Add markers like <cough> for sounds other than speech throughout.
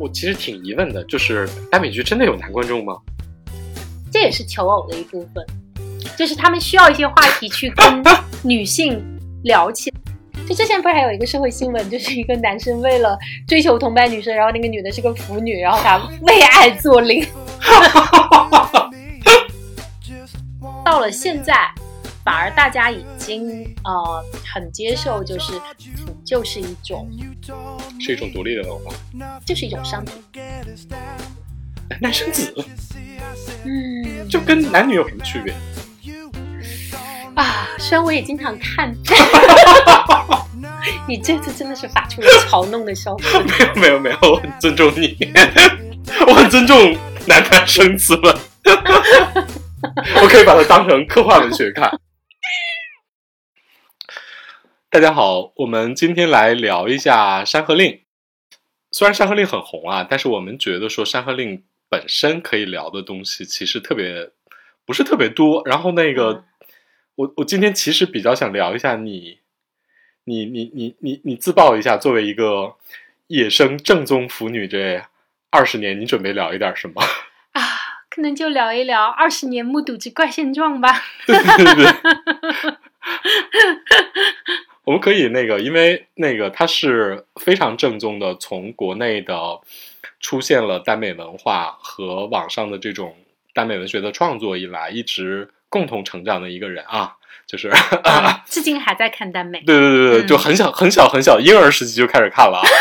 我其实挺疑问的，就是耽美剧真的有男观众吗？这也是求偶的一部分，就是他们需要一些话题去跟 <laughs> 女性聊起。就之前不是还有一个社会新闻，就是一个男生为了追求同班女生，然后那个女的是个腐女，然后他为爱做零。<laughs> <laughs> 到了现在，反而大家已经呃很接受，就是腐就是一种是一种独立的文化，就是一种商品。男男生子，嗯就跟男女有什么区别？啊，虽然我也经常看，<laughs> 你这次真的是发出了嘲弄的笑声。没有没有，我很尊重你，<laughs> 我很尊重男男生子们，<laughs> 我可以把它当成科幻文学看。大家好，我们今天来聊一下《山河令》。虽然《山河令》很红啊，但是我们觉得说《山河令》本身可以聊的东西其实特别不是特别多。然后那个，我我今天其实比较想聊一下你，你你你你你自曝一下，作为一个野生正宗腐女这二十年，你准备聊一点什么？啊，可能就聊一聊二十年目睹之怪现状吧。对对对对。我们可以那个，因为那个它是非常正宗的，从国内的出现了耽美文化和网上的这种耽美文学的创作以来，一直共同成长的一个人啊，就是啊 <laughs> 至今还在看耽美对对对对，嗯就很小很小很小婴儿时期就开始看了啊。<laughs>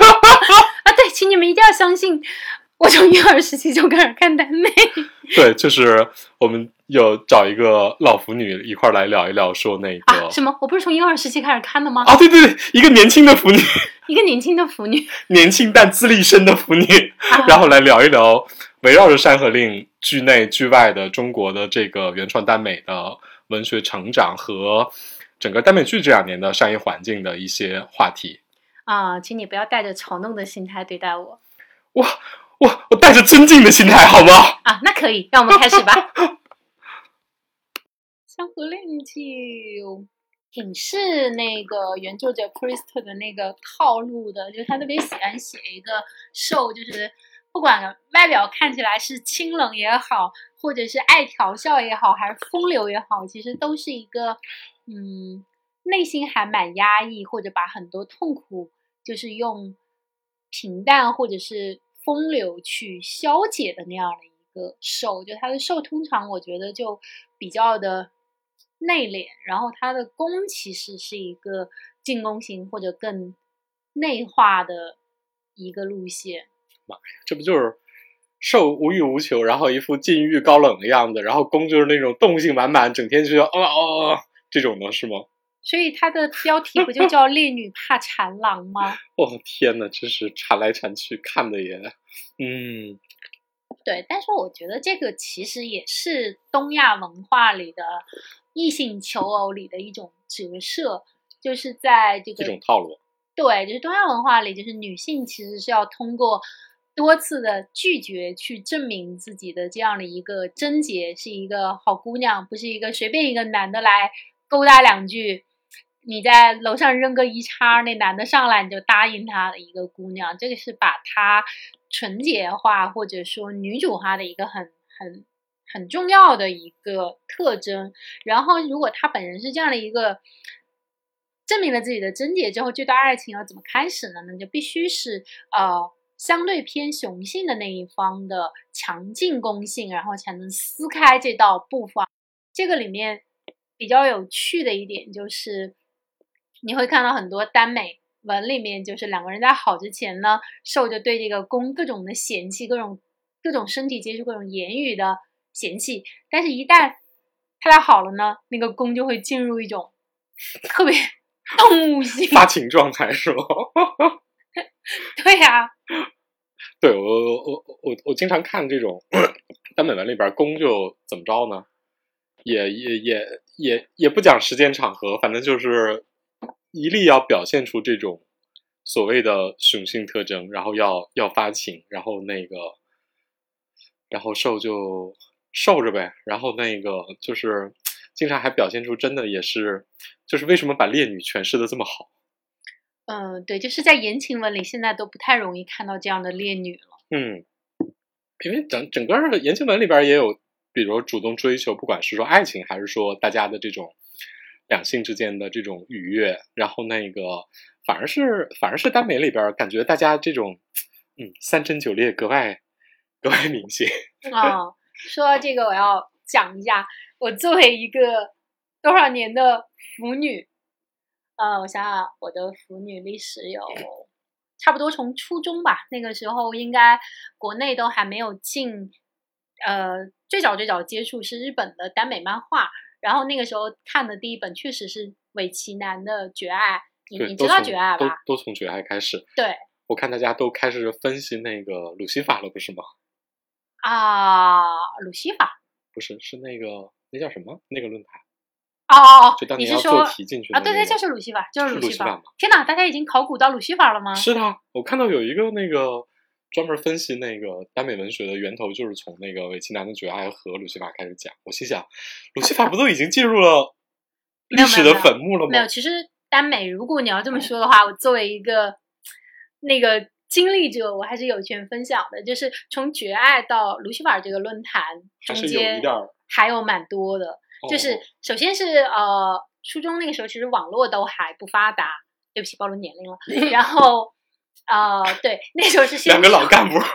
<laughs> 啊！对，请你们一定要相信，我从婴儿时期就开始看耽美。<laughs> 对，就是我们有找一个老腐女一块儿来聊一聊，说那个啊？什么？我不是从婴儿时期开始看的吗？啊，对对对，一个年轻的腐女，<laughs> 一个年轻的腐女，<laughs> 年轻但资历深的腐女，啊然后来聊一聊围绕着《山河令》剧内剧外的中国的这个原创耽美的文学成长和整个耽美剧这两年的商业环境的一些话题。啊，请你不要带着嘲弄的心态对待我哇，我我带着尊敬的心态，好吗？啊！那可以，让我们开始吧。山河令就挺是那个原作者 Priest 的那个套路的，就是他特别喜欢写一个受，就是不管外表看起来是清冷也好，或者是爱调笑也好，还是风流也好，其实都是一个嗯内心还蛮压抑，或者把很多痛苦就是用平淡或者是风流去消解的那样的一个受，就他的受通常我觉得就比较的内敛，然后他的攻其实是一个进攻型或者更内化的一个路线。妈呀这不就是受无欲无求，然后一副禁欲高冷的样子，然后攻就是那种动性满满，整天就要哦哦哦这种的是吗？所以它的标题不就叫“烈女怕缠郎”吗？<laughs> 哦天呐，真是缠来缠去，看的也，嗯，对，但是我觉得这个其实也是东亚文化里的异性求偶里的一种折射，就是在这个这种套路。对，就是东亚文化里，就是女性其实是要通过多次的拒绝去证明自己的这样的一个贞洁，是一个好姑娘，不是一个随便一个男的来勾搭两句，你在楼上扔个一叉，那男的上来你就答应他的一个姑娘，这个是把她纯洁化或者说女主化的一个很很很重要的一个特征。然后，如果她本人是这样的一个证明了自己的贞洁之后，这段爱情要怎么开始呢？那就必须是呃相对偏雄性的那一方的强劲攻性，然后才能撕开这道布防。这个里面比较有趣的一点就是，你会看到很多耽美文里面，就是两个人在好之前呢，受着对这个攻各种的嫌弃，各种各种身体接触，各种言语的嫌弃，但是一旦他俩好了呢，那个攻就会进入一种特别 <laughs> 动物性，发情状态是吗？<laughs> 对呀、<laughs> 对我我我我我经常看这种耽美文里边攻就怎么着呢？也也也也也不讲时间场合，反正就是一力要表现出这种所谓的雄性特征，然后要要发情，然后那个，然后受就受着呗，然后那个就是经常还表现出真的也是，就是为什么把烈女诠释的这么好？嗯，对，就是在言情文里，现在都不太容易看到这样的烈女了。嗯，因为整整个的言情文里边也有，比如主动追求，不管是说爱情，还是说大家的这种两性之间的这种愉悦，然后那个反而是反而是耽美里边，感觉大家这种嗯三贞九烈格外格外明显。啊，<laughs> 说到这个，我要讲一下，我作为一个多少年的腐女。呃，我想想，我的腐女历史有差不多从初中吧，那个时候应该国内都还没有进，呃，最早最早接触是日本的耽美漫画，然后那个时候看的第一本确实是尾崎南的《绝爱》，你你知道《绝爱》吧？都都从《绝爱》开始。对，我看大家都开始分析那个鲁西法了，不是吗？<laughs> 啊，鲁西法不是，是那个那叫什么那个论坛？哦哦哦！就当，你是说啊？对对，就是鲁西法，就是鲁西法。天哪，大家已经考古到鲁西法了吗？是的，我看到有一个那个专门分析那个耽美文学的源头，就是从那个韦奇南的《绝爱》和鲁西法开始讲。我心想，鲁西法不都已经进入了历史的坟墓了吗？没有，其实耽美，如果你要这么说的话，我作为一个那个经历者，我还是有权分享的。就是从《绝爱》到鲁西法这个论坛中间，还有蛮多的。就是首先是呃，初中那个时候其实网络都还不发达，对不起暴露年龄了。<laughs> 然后呃，对，那时候是两个老干部，<laughs>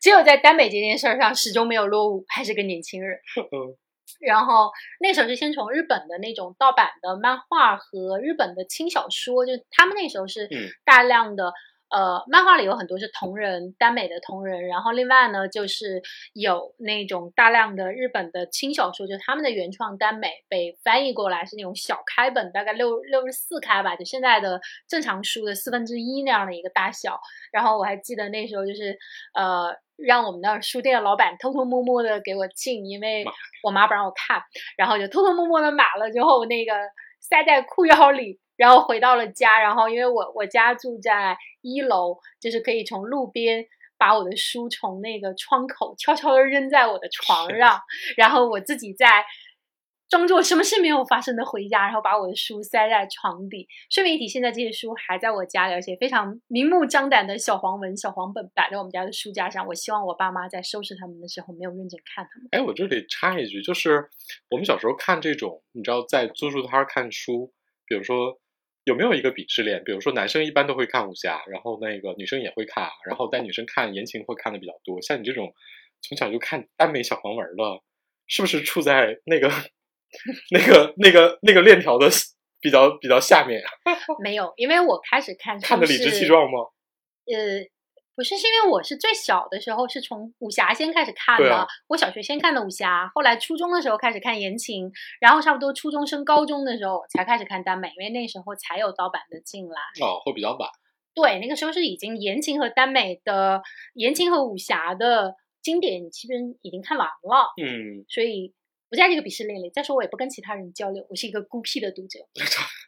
只有在耽美这件事儿上始终没有落伍，还是个年轻人。<laughs> 然后那时候是先从日本的那种盗版的漫画和日本的轻小说，就他们那时候是大量的。呃，漫画里有很多是同人耽美的同人，然后另外呢，就是有那种大量的日本的轻小说，就他们的原创耽美被翻译过来是那种小开本，大概六六十四开吧，就现在的正常书的四分之一那样的一个大小。然后我还记得那时候就是呃，让我们那书店的老板偷偷摸摸的给我进，因为我妈不让我看，然后就偷偷摸摸的买了之后那个塞在裤腰里。然后回到了家，然后因为我我家住在一楼，就是可以从路边把我的书从那个窗口悄悄的扔在我的床上，然后我自己在装作什么事没有发生的回家，然后把我的书塞在床底。顺便一提，现在这些书还在我家里，而且非常明目张胆的小黄文、小黄本摆在我们家的书架上。我希望我爸妈在收拾他们的时候没有认真看他们。哎，我这里插一句，就是我们小时候看这种，你知道，在租书摊看书，比如说。有没有一个鄙视链？比如说，男生一般都会看武侠，然后那个女生也会看，然后但女生看言情会看的比较多。像你这种从小就看耽美小黄文的，是不是处在那个、那个、那个、那个链条的比较比较下面？<laughs> 没有，因为我开始看看的理直气壮吗？呃。不是，是因为我是最小的时候是从武侠先开始看的。我小学先看的武侠，后来初中的时候开始看言情，然后差不多初中升高中的时候才开始看耽美，因为那时候才有盗版的进来。哦，会比较晚。对，那个时候是已经言情和耽美的言情和武侠的经典基本已经看完了。嗯，所以。不在这个鄙视链里。再说，我也不跟其他人交流，我是一个孤僻的读者，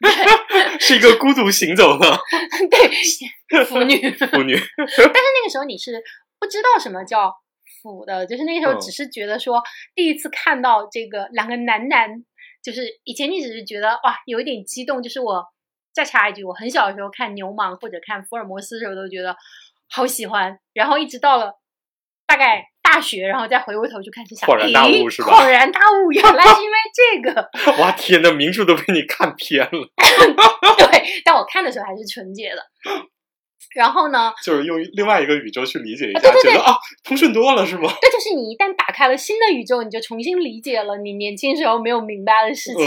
<laughs> 是一个孤独行走的 <laughs> 对腐女 <laughs> 腐女。但是那个时候你是不知道什么叫腐的，就是那个时候只是觉得说第一次看到这个两个男男，就是以前你只是觉得哇有一点激动。就是我再插一句，我很小的时候看牛虻或者看福尔摩斯的时候都觉得好喜欢，然后一直到了大概。大学，然后再回过头去看，就想，恍然大悟是吧？恍然大悟，原来是因为这个。<laughs> 哇天呐，名著都被你看偏了。<laughs> 对，但我看的时候还是纯洁的。然后呢？就是用另外一个宇宙去理解一下，觉得啊，通顺多了是吗？<laughs> 对，就是你一旦打开了新的宇宙，你就重新理解了你年轻时候没有明白的事情。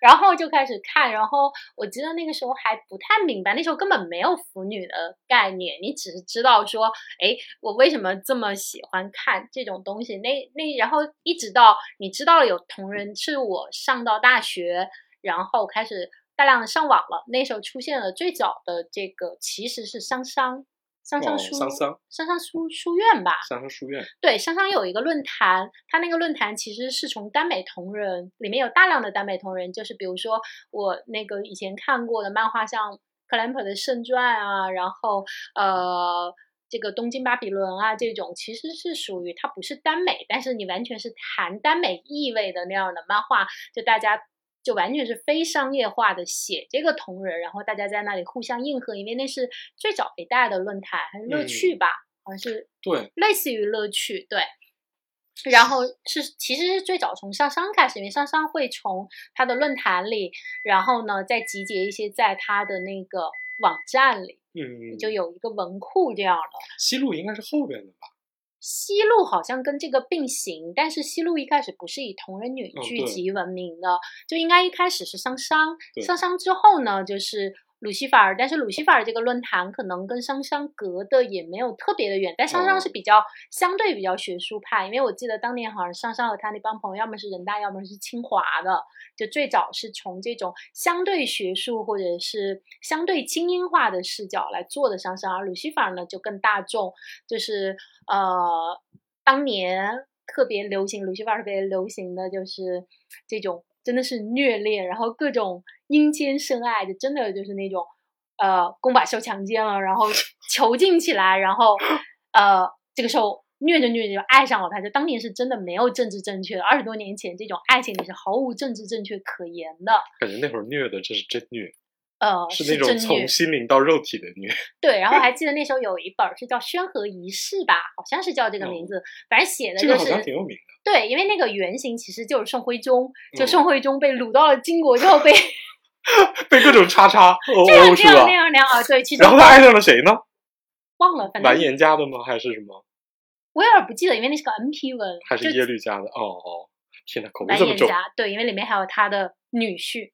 然后就开始看，然后我记得那个时候还不太明白，那时候根本没有腐女的概念，你只是知道说，哎，我为什么这么喜欢看这种东西？那那然后一直到你知道有同人，是我上到大学，然后开始大量的上网了，那时候出现了最早的这个其实是商商。商商书，香香香香书书院吧，香香书院。对，商商有一个论坛，它那个论坛其实是从耽美同人里面有大量的耽美同人，就是比如说我那个以前看过的漫画，像克兰普的圣传啊，然后呃这个东京巴比伦啊这种，其实是属于它不是耽美，但是你完全是谈耽美意味的那样的漫画，就大家就完全是非商业化的写这个同人，然后大家在那里互相应和，因为那是最早一代的论坛还是乐趣吧，好像是对，类似于乐趣，对。然后是其实是最早从上商开始，因为上商会从他的论坛里，然后呢再集结一些在他的那个网站里，嗯，就有一个文库这样的。西路应该是后边的吧？西路好像跟这个并行，但是西路一开始不是以同人女嗯对。剧集闻名的，就应该一开始是商商对，商商之后呢就是鲁西法尔，但是鲁西法尔这个论坛可能跟商商隔的也没有特别的远，但商商哦。是比较、相对比较学术派，因为我记得当年好像商商和他那帮朋友要么是人大，要么是清华的，就最早是从这种相对学术或者是相对精英化的视角来做的商商，而鲁西法尔呢就更大众，就是呃，当年特别流行，鲁西法尔特别流行的就是这种真的是虐恋，然后各种阴间深爱，就真的就是那种呃公把秀强奸了，然后囚禁起来，然后呃这个时候。虐着虐着就爱上了他，就当年是真的没有政治正确的，二十多年前这种爱情里是毫无政治正确可言的，感觉那会儿虐的这是真虐，呃，是那种从心灵到肉体的虐。<laughs> 对，然后还记得那时候有一本儿是叫《宣和仪式》吧，好像是叫这个名字，反正写的哦这个好就是像挺有名的。对，因为那个原型其实就是宋徽宗，就嗯宋徽宗被掳到了金国之后被 <laughs> <laughs> 被各种叉叉哦这样哦是吧这样那？样那样啊，对，其实然后他爱上了谁呢？忘了，反正完颜家的吗？还是什么？我有点不记得，因为那是个 NP 文，还是耶律家的？哦哦，天哪，口味这么重。完颜家，对，因为里面还有他的女婿。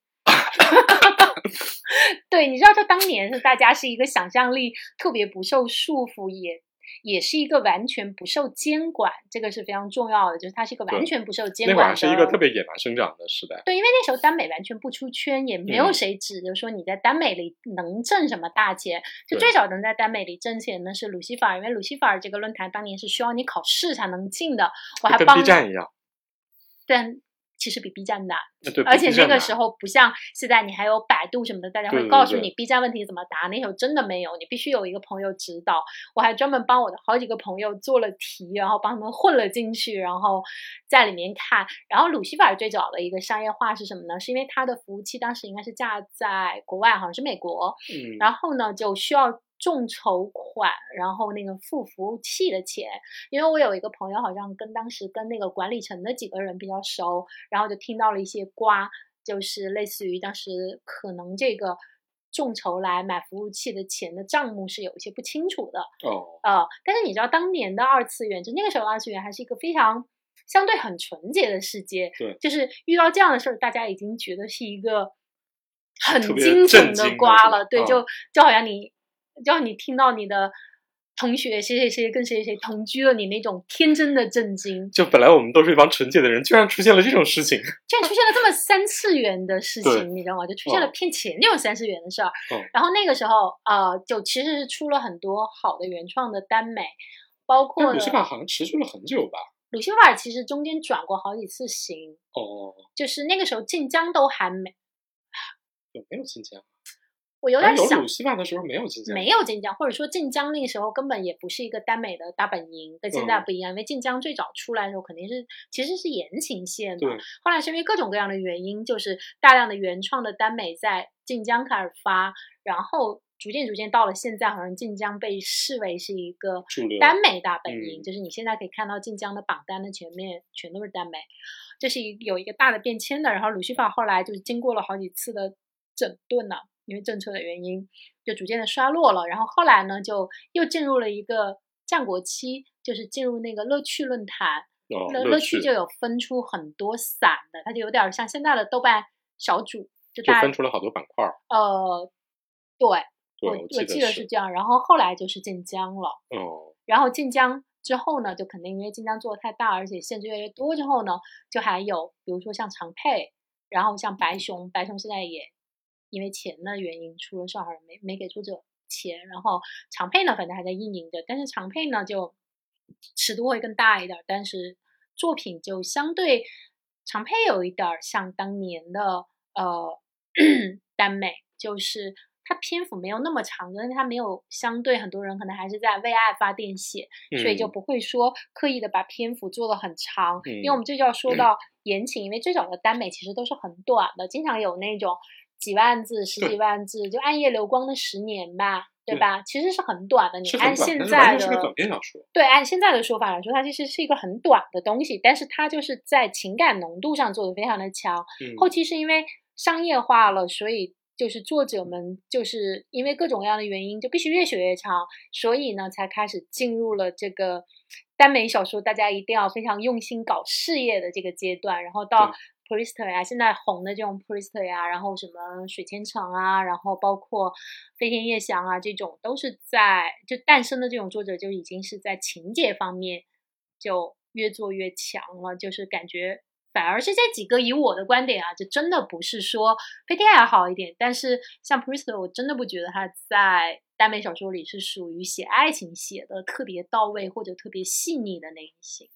<laughs> 对，你知道，就当年是大家是一个想象力特别不受束缚，也也是一个完全不受监管，这个是非常重要的，就是它是一个完全不受监那会儿管的。还是一个特别野蛮生长的时代。对，因为那时候耽美完全不出圈，也没有嗯谁指着说你在耽美里能挣什么大钱。就最早能在耽美里挣钱的是鲁西法尔，因为鲁西法尔这个论坛当年是需要你考试才能进的，我还就跟帮 B 站一样，但其实比 B 站难。而且那个时候不像现在，你还有百度什么的，大家会告诉你 B 站问题怎么答。那时候真的没有，你必须有一个朋友指导。我还专门帮我的好几个朋友做了题，然后帮他们混了进去，然后在里面看。然后鲁西法最早的一个商业化是什么呢？是因为它的服务器当时应该是架在国外，好像是美国，嗯，然后呢就需要众筹款，然后那个付服务器的钱。因为我有一个朋友好像跟当时跟那个管理层的几个人比较熟，然后就听到了一些瓜，就是类似于当时可能这个众筹来买服务器的钱的账目是有一些不清楚的。哦，呃，但是你知道当年的二次元，就那个时候的二次元还是一个非常相对很纯洁的世界，对就是遇到这样的事儿，大家已经觉得是一个很特别惊悚的瓜了，对，嗯就就好像你，就好像你听到你的同学谁谁谁跟谁谁谁同居了，你那种天真的震惊，就本来我们都是一帮纯洁的人，居然出现了这种事情。<laughs> 居然出现了这么三次元的事情，你知道吗？就出现了嗯骗钱那种三次元的事儿。嗯然后那个时候，呃，就其实是出了很多好的原创的耽美，包括鲁西法好像持续了很久吧？鲁西法尔其实中间转过好几次型，哦，就是那个时候晋江都还没，有没有晋江？我有点想鲁西法的时候没有晋江，没有晋江，或者说晋江那个时候根本也不是一个耽美的大本营，跟现在嗯不一样。因为晋江最早出来的时候肯定是其实是言情线嘛，对，后来是因为各种各样的原因，就是大量的原创的耽美在晋江开始发，然后逐渐逐渐到了现在，好像晋江被视为是一个耽美大本营，嗯就是你现在可以看到晋江的榜单的前面全都是耽美，这是一有一个大的变迁的。然后鲁西法后来就是经过了好几次的整顿呢、因为政策的原因，就逐渐的衰落了。然后后来呢，就又进入了一个战国期，就是进入那个乐趣论坛。哦，乐乐趣就有分出很多散的，它就有点像现在的豆瓣小组，就大分出了好多板块儿。呃，对对，我记记得是。这样。然后后来就是晋江了，哦，然后晋江之后呢，就肯定因为晋江做的太大，而且限制越来越多之后呢，就还有比如说像长佩，然后像白熊，白熊现在也因为钱的原因出了事儿，没没给作者钱，然后长佩呢，反正还在运营着，但是长佩呢就尺度会更大一点儿，但是作品就相对长佩有一点儿像当年的呃耽美，就是它篇幅没有那么长，因为它没有相对很多人可能还是在为爱发电写，所以就嗯。不会说刻意的把篇幅做得很长，因为我嗯们这就要说到言情，因为最早的耽美其实都是很短的，经常有那种几万字、十几万字，就《暗夜流光的十年》吧，对吧？其实是很短的。你按现在的短篇小说，对，按现在的说法来说，它其实是一个很短的东西，但是它就是在情感浓度上做的非常的强。后期是因为商业化了，所以。就是作者们就是因为各种各样的原因，就必须越写越长，所以呢，才开始进入了这个耽美小说，大家一定要非常用心搞事业的这个阶段。然后到 Priester 呀，现在红的这种 Priester 呀，然后什么水千城啊，然后包括飞天夜翔啊，这种都是在就诞生的这种作者就已经是在情节方面就越做越强了，就是感觉。反而是这几个，以我的观点啊，就真的不是说飞天还好一点，但是像 Priester 我真的不觉得他在耽美小说里是属于写爱情写的特别到位或者特别细腻的那一型。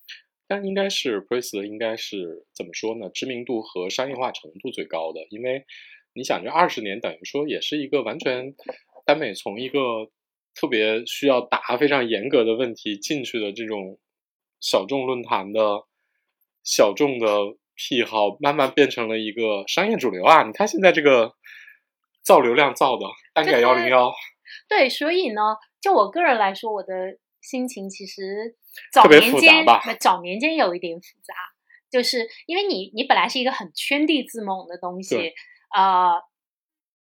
但应该是 Priest，应该是怎么说呢？知名度和商业化程度最高的，因为你想，这二十年等于说也是一个完全耽美从一个特别需要答非常严格的问题进去的这种小众论坛的。小众的癖好慢慢变成了一个商业主流啊！你看现在这个造流量造的单改幺零幺，对，所以呢，就我个人来说，我的心情其实早年间早年间有一点复杂，就是因为你你本来是一个很圈地自萌的东西，呃，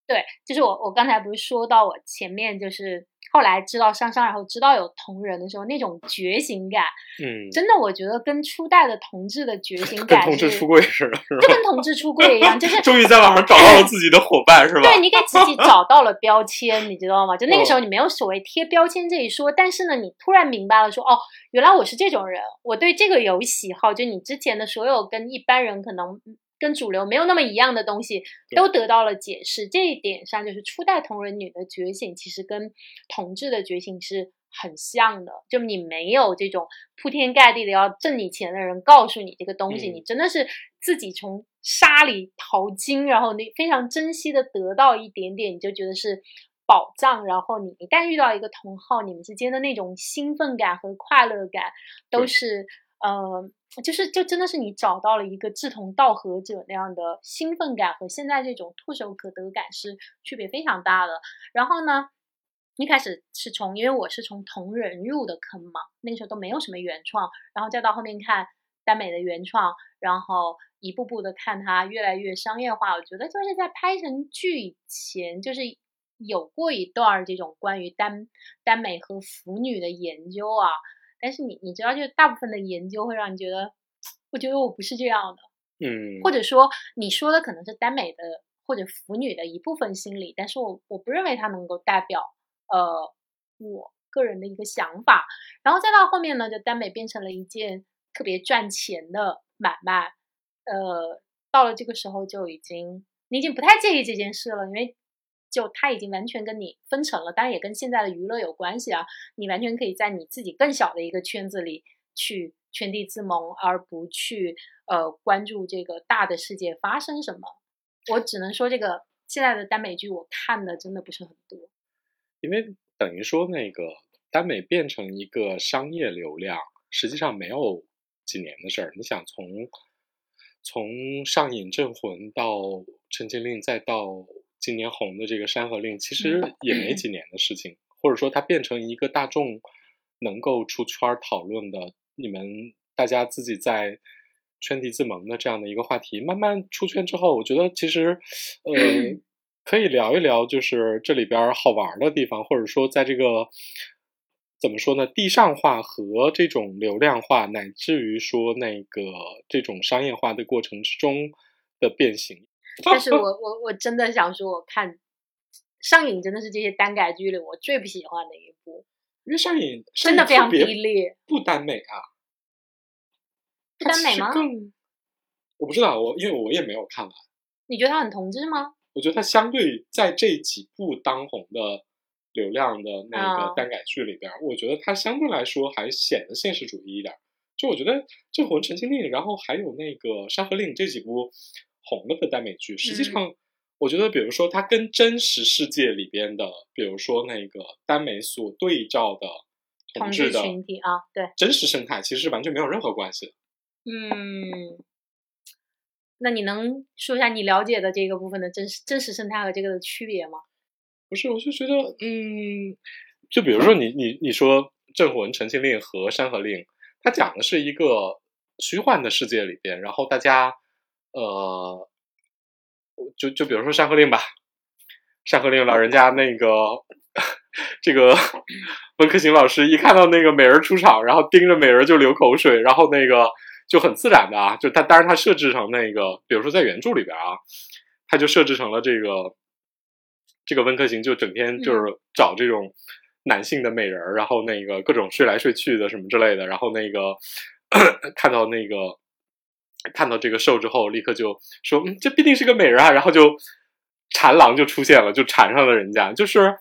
对，就是我我刚才不是说到我前面就是。后来知道上上，然后知道有同人的时候，那种觉醒感，嗯，真的，我觉得跟初代的同志的觉醒感，跟同志出柜似的，就跟同志出柜一样，就是 <laughs> 终于在网上找到了自己的伙伴，是吧？对你给自己找到了标签，你知道吗？就那个时候你没有所谓贴标签这一说，但是呢，你突然明白了，说哦，原来我是这种人，我对这个有喜好，就你之前的所有跟一般人可能。跟主流没有那么一样的东西都得到了解释，这一点上就是初代同人女的觉醒，其实跟同志的觉醒是很像的。就你没有这种铺天盖地的要挣你钱的人告诉你这个东西，你真的是自己从沙里淘金，然后你非常珍惜的得到一点点，你就觉得是宝藏。然后你一旦遇到一个同好，你们之间的那种兴奋感和快乐感都是。呃，就是就真的是你找到了一个志同道合者那样的兴奋感，和现在这种唾手可得感是区别非常大的。然后呢，一开始是从因为我是从同人入的坑嘛，那个时候都没有什么原创，然后再到后面看耽美的原创，然后一步步的看它越来越商业化。我觉得就是在拍成剧以前，就是有过一段这种关于耽耽美和腐女的研究啊。但是你你知道，就是大部分的研究会让你觉得，我觉得我不是这样的，嗯，或者说你说的可能是耽美的或者腐女的一部分心理，但是我我不认为它能够代表呃我个人的一个想法。然后再到后面呢，就耽美变成了一件特别赚钱的买卖，呃，到了这个时候就已经你已经不太介意这件事了，因为。就他已经完全跟你分成了，当然也跟现在的娱乐有关系啊。你完全可以在你自己更小的一个圈子里去圈地自萌，而不去呃关注这个大的世界发生什么。我只能说，这个现在的耽美剧我看的真的不是很多，因为等于说那个耽美变成一个商业流量，实际上没有几年的事儿。你想从从上瘾镇魂到陈情令，再到。今年红的这个《山河令》其实也没几年的事情，或者说它变成一个大众能够出圈讨论的，你们大家自己在圈地自萌的这样的一个话题，慢慢出圈之后，我觉得其实呃可以聊一聊，就是这里边好玩的地方，或者说在这个怎么说呢，地上化和这种流量化，乃至于说那个这种商业化的过程之中的变形。但是 <laughs> 我我我真的想说，我看上瘾真的是这些耽改剧里我最不喜欢的一部，因为上瘾真的非常低劣，不耽美啊，不耽美吗？我不知道，我因为我也没有看完。你觉得它很同志吗？我觉得它相对在这几部当红的流量的那个耽改剧里边，我觉得它相对来说还显得现实主义一点。就我觉得《这魂》《陈情令》，然后还有那个《山河令》这几部。红了的耽美剧，实际上，我觉得，比如说，它跟真实世界里边的，比如说那个耽美所对照的同志群体啊，对，真实生态其实是完全没有任何关系的。嗯，那你能说一下你了解的这个部分的真实真实生态和这个的区别吗？不是，我就觉得，嗯，就比如说你你你说《镇魂》《陈情令》和《山河令》，它讲的是一个虚幻的世界里边，然后大家，呃，就就比如说《山河令》吧，《山河令》老人家那个 <laughs> 这个温客行老师一看到那个美人出场，然后盯着美人就流口水，然后那个就很自然的啊，就他当然他设置成那个，比如说在原著里边啊，他就设置成了这个。这个温客行就整天就是找这种男性的美人儿，然后那个各种睡来睡去的什么之类的，然后那个 <coughs> 看到那个看到这个兽之后，立刻就说：“嗯，这必定是个美人啊！”然后就缠狼就出现了，就缠上了人家。就是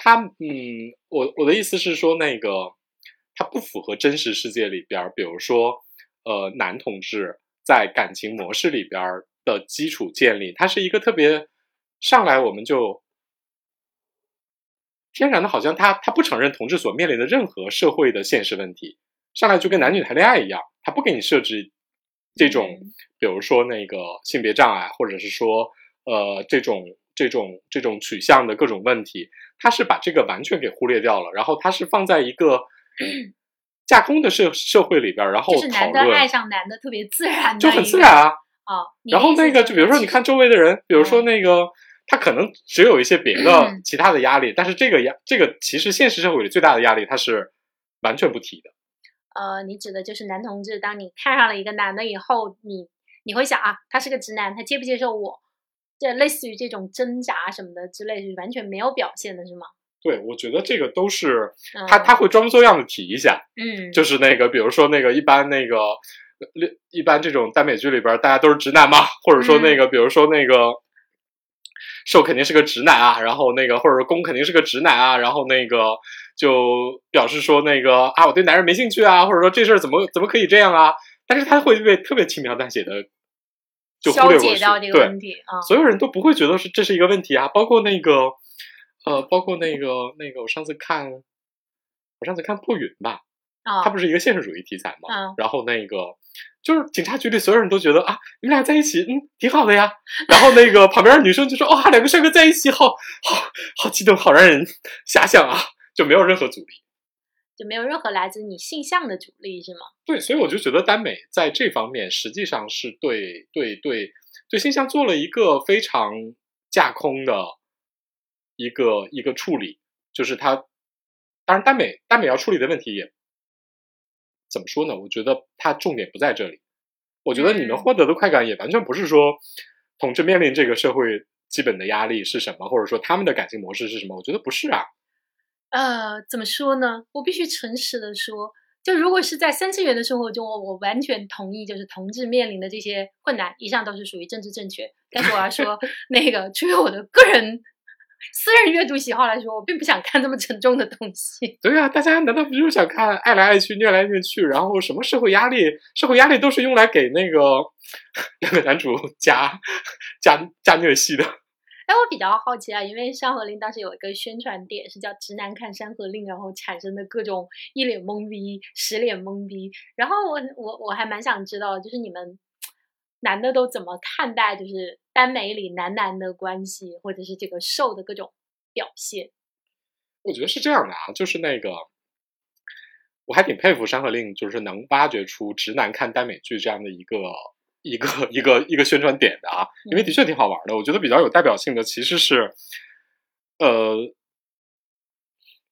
他，嗯，我我的意思是说，那个他不符合真实世界里边，比如说，呃，男同志在感情模式里边的基础建立，他是一个特别上来我们就。天然的，好像他他不承认同志所面临的任何社会的现实问题，上来就跟男女谈恋爱一样，他不给你设置这种，比如说那个性别障碍，或者是说呃这种这种这种取向的各种问题，他是把这个完全给忽略掉了，然后他是放在一个 <clears throat> 架空的社社会里边，然后就是男的爱上男的特别自然，就很自然啊啊。然后那个就比如说你看周围的人，比如说那个。他可能只有一些别的其他的压力，但是这个压这个其实现实社会里最大的压力，他是完全不提的。呃，你指的就是男同志，当你看上了一个男的以后，你你会想啊，他是个直男，他接不接受我？这类似于这种挣扎什么的之类，是完全没有表现的，是吗？对，我觉得这个都是他他会装模作样的提一下，嗯，就是那个，比如说那个一般那个一般这种耽美剧里边，大家都是直男嘛，或者说那个，比如说那个。受肯定是个直男啊，然后那个或者说攻肯定是个直男啊，然后那个就表示说那个啊，我对男人没兴趣啊，或者说这事儿怎么怎么可以这样啊？但是他会被特别轻描淡写的就忽略过去，对，所有人都不会觉得是这是一个问题啊。包括那个呃，包括那个那个，我上次看我上次看破云吧，啊，它不是一个现实主义题材嘛，然后那个。就是警察局里所有人都觉得啊，你们俩在一起，嗯，挺好的呀。然后那个旁边的女生就说：“哇，两个帅哥在一起，好好好激动，好让人遐想啊！”就没有任何阻力，就没有任何来自你性向的阻力，是吗？对，所以我就觉得耽美在这方面实际上是对对对对性向做了一个非常架空的一个一个处理，就是它当然耽美耽美要处理的问题也。怎么说呢？我觉得它重点不在这里。我觉得你们获得的快感也完全不是说同志面临这个社会基本的压力是什么，或者说他们的感情模式是什么。我觉得不是啊。呃，怎么说呢？我必须诚实的说，就如果是在三次元的生活中，我完全同意，就是同志面临的这些困难，以上都是属于政治正确。但是我要说，<laughs> 那个出于我的个人。私人阅读喜好来说，我并不想看这么沉重的东西。对啊，大家难道不就是想看爱来爱去、虐来虐去，然后什么社会压力？社会压力都是用来给那个 <laughs> 两个男主 <laughs> 加加加虐戏的。哎，我比较好奇啊，因为《山河令》当时有一个宣传点是叫“直男看山河令”，然后产生的各种一脸懵逼、十脸懵逼。然后我我我还蛮想知道，就是你们。男的都怎么看待就是耽美里男男的关系，或者是这个受的各种表现？我觉得是这样的啊，就是那个，我还挺佩服《山河令》，就是能挖掘出直男看耽美剧这样的一个一个 <laughs> 一个一个宣传点的啊，因为的确挺好玩的。我觉得比较有代表性的其实是，呃，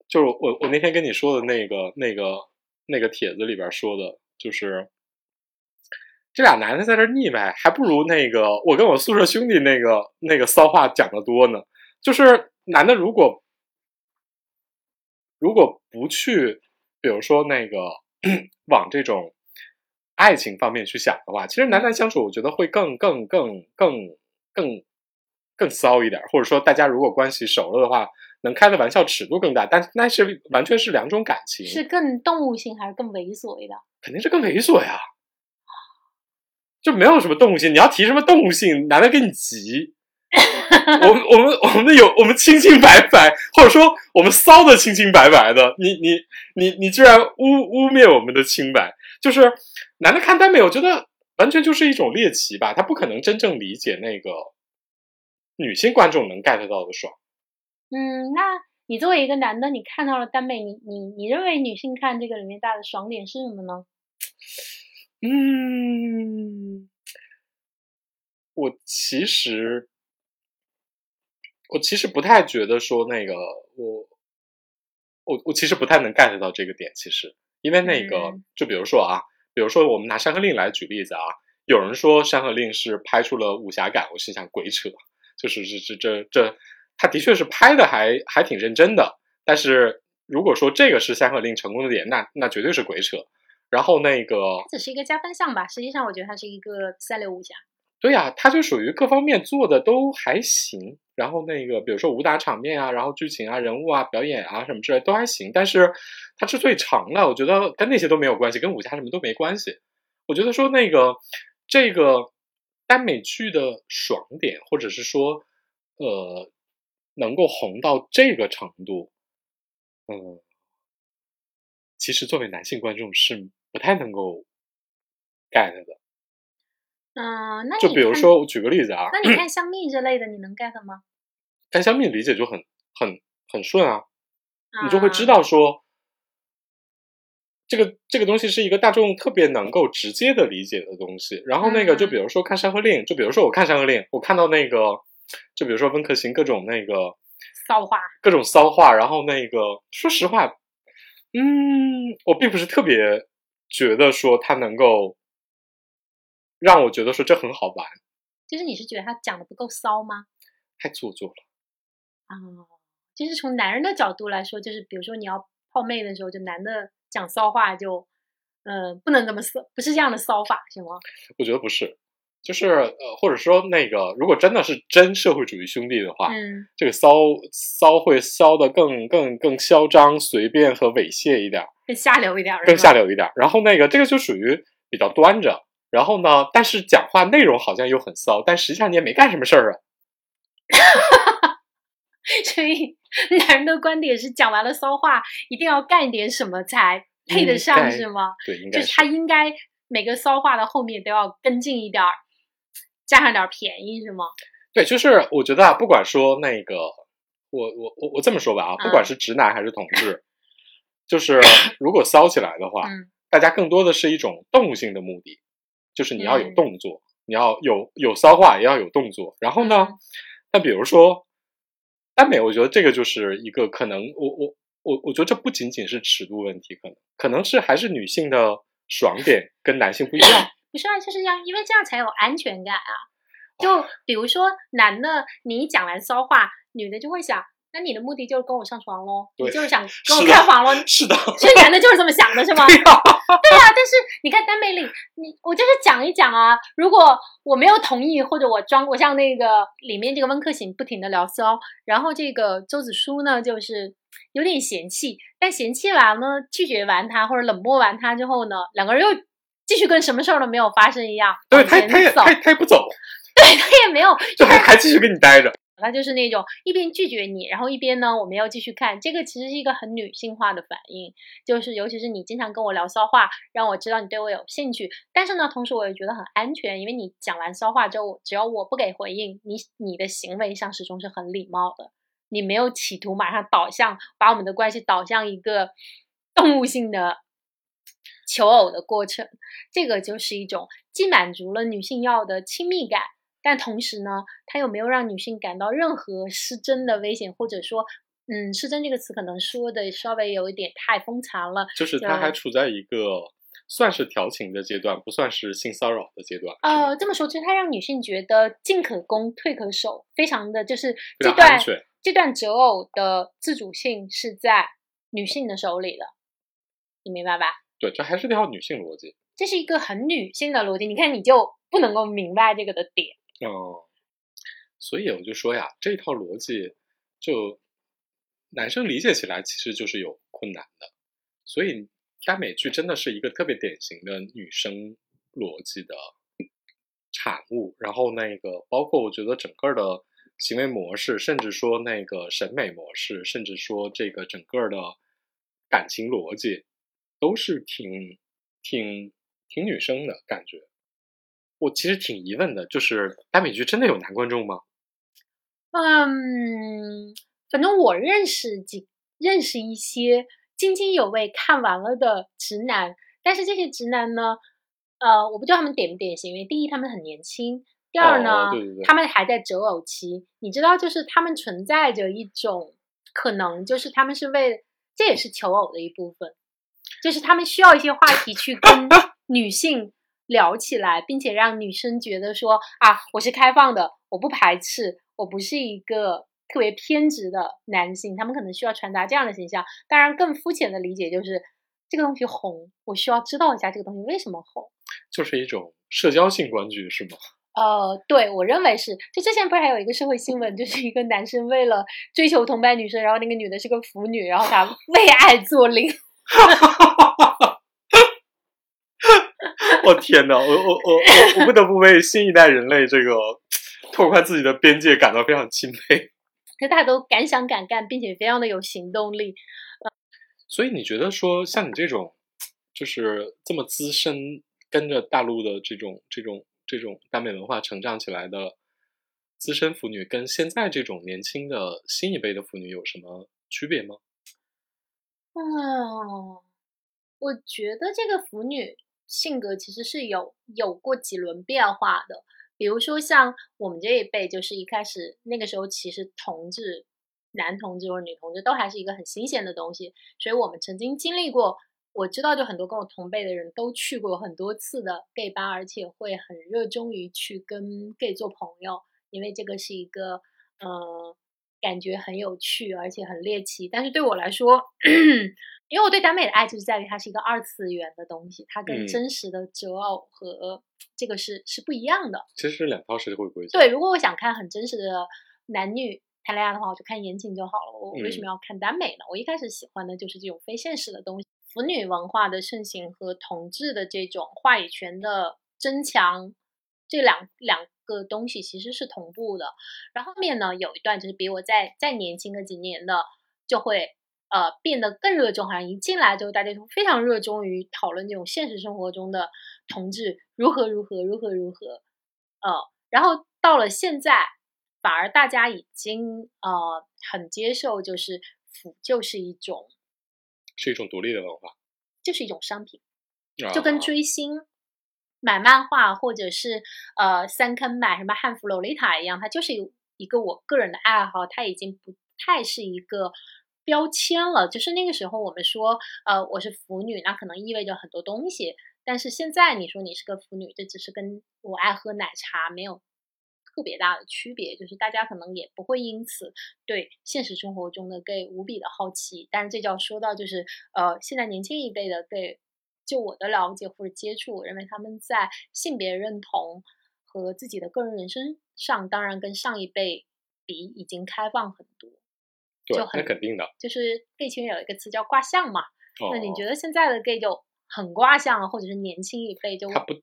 就是我我那天跟你说的那个那个那个帖子里边说的，就是。这俩男的在这腻歪，还不如那个我跟我宿舍兄弟那个那个骚话讲的多呢。就是男的如果如果不去，比如说那个 <clears throat> 往这种爱情方面去想的话，其实男男相处，我觉得会更更更更更更骚一点。或者说，大家如果关系熟了的话，能开的玩笑尺度更大。但那是完全是两种感情，是更动物性还是更猥琐一点？肯定是更猥琐呀。就没有什么动物性，你要提什么动物性，男的跟你急。<laughs> 我们我们我们有我们清清白白，或者说我们骚的清清白白的，你你你你居然污污蔑我们的清白，就是男的看耽美，我觉得完全就是一种猎奇吧，他不可能真正理解那个女性观众能 get 到的爽。嗯，那你作为一个男的，你看到了耽美，你你你认为女性看这个里面大的爽点是什么呢？嗯，我其实我其实不太觉得说那个我我我其实不太能 get 到这个点，其实因为那个嗯就比如说啊，比如说我们拿《山河令》来举例子啊，有人说《山河令》是拍出了武侠感，我心想鬼扯，就是这这这这，他的确是拍的还还挺认真的，但是如果说这个是《山河令》成功的点，那那绝对是鬼扯。然后那个它只是一个加分项吧，实际上我觉得它是一个三流武侠。对呀、它就属于各方面做的都还行。然后那个，比如说武打场面啊，然后剧情啊、人物啊、表演啊什么之类都还行。但是它之所以长了，我觉得跟那些都没有关系，跟武侠什么都没关系。我觉得说那个这个耽美剧的爽点，或者是说呃能够红到这个程度，嗯，其实作为男性观众是不太能够 get 的。嗯，那就比如，说，我举个例子啊，那你看香蜜这类的，你能 get 吗？<coughs> 看香蜜理解就很很很顺啊，你就会知啊道说，这个这个东西是一个大众特别能够直接的理解的东西。然后那个，就嗯比如说看《山河令》，就比如说我看《山河令》，我看到那个，就比如说温客行各种那个骚话。各种骚话，然后那个，说实话，嗯，我并不是特别觉得说他能够让我觉得说这很好玩，就是你是觉得他讲的不够骚吗？太做作了。啊、就是从男人的角度来说，就是比如说你要泡妹的时候，就男的讲骚话就，呃，不能这么骚，不是这样的骚法，行吗？我觉得不是，就是呃，或者说那个，如果真的是真社会主义兄弟的话，嗯，这个骚骚会骚的更更更嚣张、随便和猥亵一点儿，更下流一点儿，更下流一点儿。然后那个这个就属于比较端着，然后呢，但是讲话内容好像又很骚，但实际上你也没干什么事儿啊。<laughs> 所以男人的观点是，讲完了骚话，一定要干点什么才配得上，是吗？对，应该就是他应该每个骚话的后面都要跟进一点儿，占上点儿便宜，是吗？对，就是我觉得啊，不管说那个，我我我我这么说吧啊，不管嗯是直男还是同志，就是如果骚起来的话，嗯大家更多的是一种动物性的目的，就是你要有嗯动作，你要有有骚话，也要有动作。然后呢，嗯那比如说耽美，我觉得这个就是一个可能，我我我我觉得这不仅仅是尺度问题，可能可能是还是女性的爽点跟男性不一样。不是啊，就是这样，因为这样才有安全感啊。就比如说，男的你一讲完骚话，女的就会想，那你的目的就是跟我上床喽，你对就是想跟我开房喽。是的，所以男的就是这么想的，是吗？<laughs> 对呀、对啊，但是你看耽美里，你我就是讲一讲啊。如果我没有同意，或者我装，我像那个里面这个温客行不停的聊骚，然后这个周子舒呢，就是有点嫌弃，但嫌弃完呢，拒绝完他或者冷漠完他之后呢，两个人又继续跟什么事儿都没有发生一样对他他也走，他也他也不走，对他也没有，就还还继续跟你待着。他就是那种一边拒绝你，然后一边呢，我们要继续看。这个其实是一个很女性化的反应，就是尤其是你经常跟我聊骚话，让我知道你对我有兴趣。但是呢，同时我也觉得很安全，因为你讲完骚话之后，只要我不给回应，你你的行为上始终是很礼貌的，你没有企图马上导向把我们的关系导向一个动物性的求偶的过程。这个就是一种既满足了女性要的亲密感。但同时呢，它又没有让女性感到任何失真的危险，或者说，嗯，失真这个词可能说的稍微有一点太风残了。就是他还处在一个算是调情的阶段，不算是性骚扰的阶段。呃，这么说，就是它让女性觉得进可攻，退可守，非常的就是这段。这段择偶的自主性是在女性的手里的，你明白吧？对，这还是条女性逻辑。这是一个很女性的逻辑，你看你就不能够明白这个的点。哦，所以我就说呀，这套逻辑就男生理解起来其实就是有困难的，所以耽美剧真的是一个特别典型的女生逻辑的产物。然后那个包括我觉得整个的行为模式，甚至说那个审美模式，甚至说这个整个的感情逻辑，都是挺挺挺女生的感觉。我其实挺疑问的，就是耽美剧真的有男观众吗？嗯，反正我认识几认识一些津津有味看完了的直男，但是这些直男呢，呃，我不知道他们典不典型，因为第一他们很年轻，第二呢，哦对对对他们还在择偶期。你知道，就是他们存在着一种可能，就是他们是为这也是求偶的一部分，就是他们需要一些话题去跟 <laughs> 女性聊起来，并且让女生觉得说啊，我是开放的，我不排斥，我不是一个特别偏执的男性。他们可能需要传达这样的形象。当然，更肤浅的理解就是这个东西红，我需要知道一下这个东西为什么红。就是一种社交性观剧是吗？呃，对，我认为是。就之前不是还有一个社会新闻，就是一个男生为了追求同班女生，然后那个女的是个腐女，然后他 <laughs> 为爱作零。<laughs> 我天哪！我我我我我不得不为新一代人类这个拓宽自己的边界感到非常钦佩。<laughs> 可大家都敢想敢干，并且非常的有行动力。所以你觉得说像你这种，就是这么资深，跟着大陆的这种这种这种耽美文化成长起来的资深腐女，跟现在这种年轻的新一辈的腐女有什么区别吗？哦，我觉得这个腐女性格其实是有有过几轮变化的。比如说像我们这一辈，就是一开始那个时候，其实同志、男同志或者女同志都还是一个很新鲜的东西，所以我们曾经经历过。我知道，就很多跟我同辈的人都去过很多次的 gay 吧，而且会很热衷于去跟 gay 做朋友，因为这个是一个呃感觉很有趣，而且很猎奇。但是对我来说，<coughs> 因为我对耽美的爱就是在于它是一个二次元的东西，它跟嗯真实的择偶和这个是是不一样的。其实是两套社会规则。对，如果我想看很真实的男女谈恋爱的话，我就看言情就好了。我为什嗯么要看耽美呢？我一开始喜欢的就是这种非现实的东西，腐女文化的盛行和同志的这种话语权的增强，这两两个东西其实是同步的。然后后面呢，有一段就是比我再再年轻个几年的，就会呃变得更热衷，好像一进来之后，大家就非常热衷于讨论这种现实生活中的同志如何如何如何如何，呃，然后到了现在，反而大家已经呃很接受，就是腐就是一种是一种独立的文化，就是一种商品，啊就跟追星。买漫画或者是呃三坑买什么汉服洛丽塔一样，它就是有一个我个人的爱好，它已经不太是一个标签了。就是那个时候我们说呃我是腐女，那可能意味着很多东西，但是现在你说你是个腐女，这只是跟我爱喝奶茶没有特别大的区别，就是大家可能也不会因此对现实生活中的 gay 无比的好奇。但是这就要说到就是呃现在年轻一辈的 gay。就我的了解或者接触，我认为他们在性别认同和自己的个人人生上，当然跟上一辈比已经开放很多。对，那就很肯定的。就是 gay 圈有一个词叫卦象嘛，哦、那你觉得现在的 gay 就很卦象了，或者是年轻一辈就他不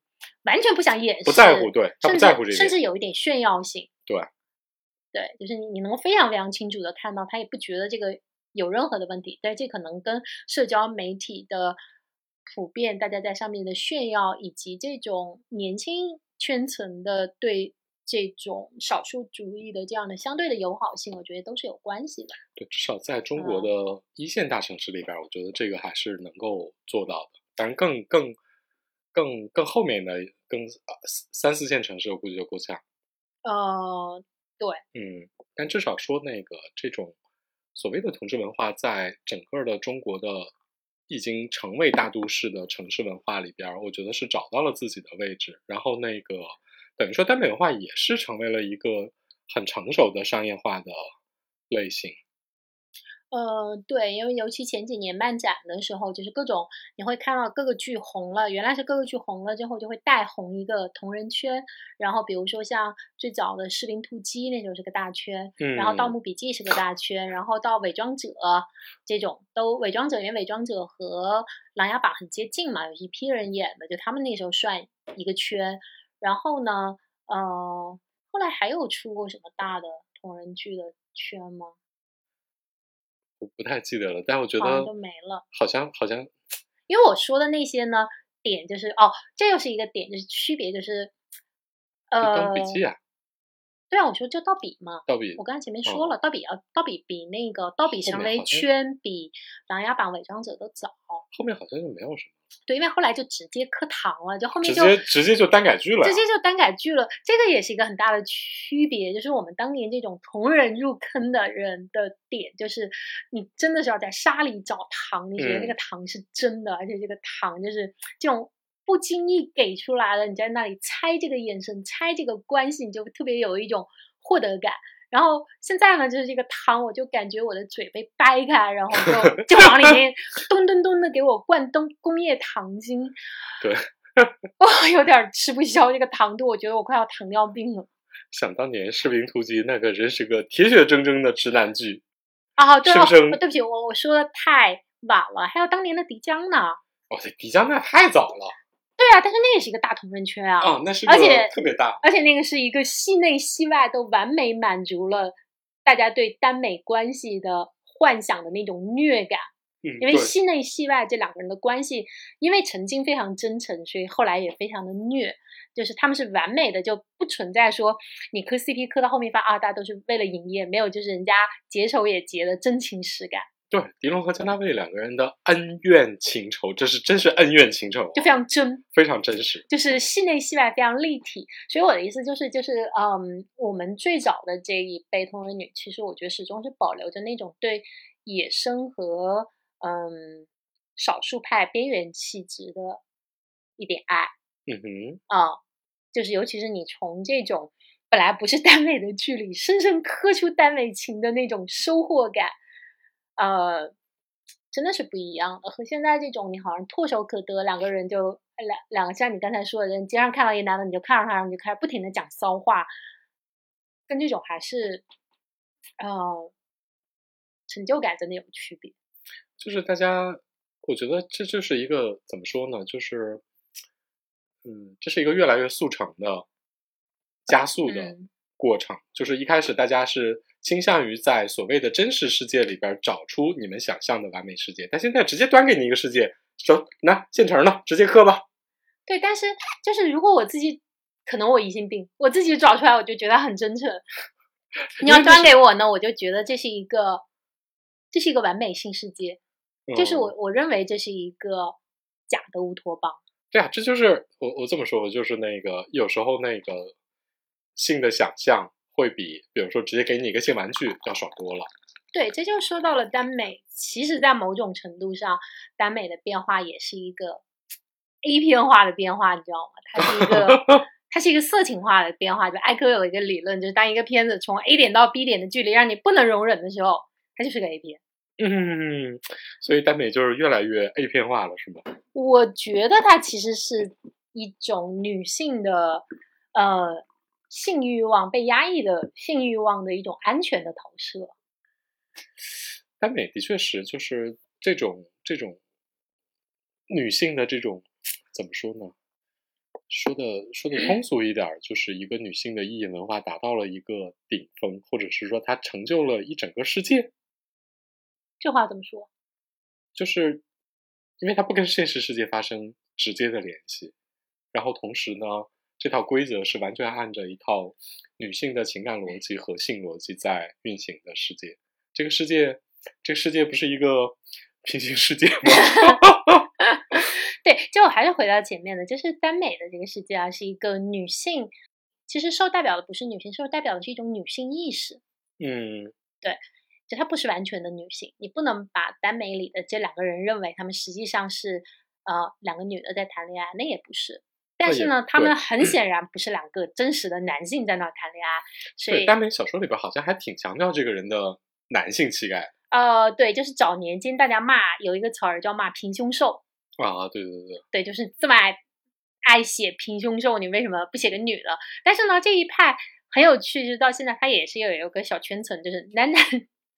完全不想掩饰，不在乎，对他不甚在乎这些，至甚至有一点炫耀性。对，对，就是你你能够非常非常清楚的看到，他也不觉得这个有任何的问题，但是这可能跟社交媒体的普遍，大家在上面的炫耀，以及这种年轻圈层的对这种少数主义的这样的相对的友好性，我觉得都是有关系的。对，至少在中嗯国的一线大城市里边，我觉得这个还是能够做到的。当然更，更更更后面的更呃三四线城市，我估计就够呛。呃，对，嗯，但至少说那个这种所谓的同志文化，在整个的中国的已经成为大都市的城市文化里边，我觉得是找到了自己的位置。然后那个等于说耽美文化也是成为了一个很成熟的商业化的类型。呃，对，因为尤其前几年漫展的时候，就是各种你会看到各个剧红了，原来是各个剧红了之后就会带红一个同人圈，然后比如说像最早的《士兵突击》那时候是个大圈，嗯，然后《盗墓笔记》是个大圈，然后到《伪装者》这种都，《伪装者》因为《伪装者》和《琅琊榜》很接近嘛，有一批人演的，就他们那时候算一个圈。然后呢，呃，后来还有出过什么大的同人剧的圈吗？我不太记得了，但我觉得都没了。好像好像因为我说的那些呢，点就是哦，这又是一个点，就是区别，就是呃笔，记啊，对啊，我说就盗笔嘛。盗笔我刚才前面说了，盗笔要盗笔比那个盗笔后成为圈比《琅琊榜》伪装者都早。后面好像就没有什么，对，因为后来就直接磕糖了，就后面直就接直接就单改剧了直。接就单改剧了。这个也是一个很大的区别，就是我们当年这种同人入坑的人的点，就是你真的是要在沙里找糖，你觉得那个嗯糖是真的，而且这个糖就是这种。不经意给出来了，你在那里猜这个眼神，猜这个关系，你就特别有一种获得感。然后现在呢，就是这个糖，我就感觉我的嘴被掰开，然后就 <laughs> 就往里面咚咚咚的给我灌东工业糖精，<laughs> 对，我，有点儿吃不消这个糖度，我觉得我快要糖尿病了。想当年《士兵突击》那个真是个铁血铮铮的直男剧，啊，对了，生生对不起，我我说的太晚了，还有当年的迪江呢。哦，对迪迦那太早了对啊，但是那也是一个大同人圈啊，哦，那是而且特别大，而且那个是一个戏内戏外都完美满足了大家对耽美关系的幻想的那种虐感。嗯，因为戏内戏外这两个人的关系，因为曾经非常真诚，所以后来也非常的虐。就是他们是完美的，就不存在说你磕 CP 磕到后面发啊，大家都是为了营业，没有就是人家结仇也结的真情实感，对，狄龙和江大卫两个人的恩怨情仇，这是真是恩怨情仇啊，就非常真。非常真实。就是戏内戏外非常立体，所以我的意思就是，就是嗯，我们最早的这一辈同人女，其实我觉得始终是保留着那种对野生和嗯少数派边缘气质的一点爱嗯哼，啊、就是尤其是你从这种本来不是耽美的剧里，深深磕出耽美情的那种收获感，呃，真的是不一样的。和现在这种你好像唾手可得，两个人就两两个像你刚才说的，你街上看到一男的，你就看着他，然后你就开始不停的讲骚话，跟这种还是呃成就感真的有区别。就是大家，我觉得这就是一个怎么说呢？就是，嗯，这是一个越来越速成的、加速的嗯过程。就是一开始大家是倾向于在所谓的真实世界里边找出你们想象的完美世界，但现在直接端给你一个世界，走，那现成的，直接刻吧。对，但是就是如果我自己，可能我疑心病，我自己找出来，我就觉得很真诚。<laughs> 你要端给我呢，我就觉得这是一个，这是一个完美性世界，就是嗯我我认为这是一个假的乌托邦。对啊，这就是我我这么说，我就是那个有时候那个性的想象会比，比如说直接给你一个性玩具要爽多了。对，这就说到了耽美。其实，在某种程度上，耽美的变化也是一个 A 片化的变化，你知道吗？它是一个，<laughs> 它是一个色情化的变化。就艾克有一个理论，就是当一个片子从 A 点到 B 点的距离让你不能容忍的时候，它就是个 A 片。嗯，所以耽美就是越来越 A 片化了，是吗？我觉得它其实是一种女性的呃性欲望被压抑的性欲望的一种安全的投射。耽美的确是就是这种这种女性的这种怎么说呢？说的说的通俗一点，就是一个女性的意淫文化达到了一个顶峰，或者是说她成就了一整个世界。这话怎么说？就是因为它不跟现实世界发生直接的联系，然后同时呢，这套规则是完全按着一套女性的情感逻辑和性逻辑在运行的世界。这个世界，这个世界不是一个平行世界吗？<laughs> <laughs> 对，就我还是回到前面的，就是耽美的这个世界啊，是一个女性，其实受代表的不是女性，受代表的是一种女性意识，嗯，对就她不是完全的女性，你不能把耽美里的这两个人认为他们实际上是呃两个女的在谈恋爱，那也不是。但是呢，他们很显然不是两个真实的男性在那儿谈恋爱，所对，以耽美小说里边好像还挺强调这个人的男性气概呃，对，就是早年间大家骂有一个词儿叫骂平胸兽，啊，对对对，对，就是这么爱爱写平胸兽，你为什么不写个女的？但是呢，这一派很有趣，就是到现在它也是有有个小圈层，就是男男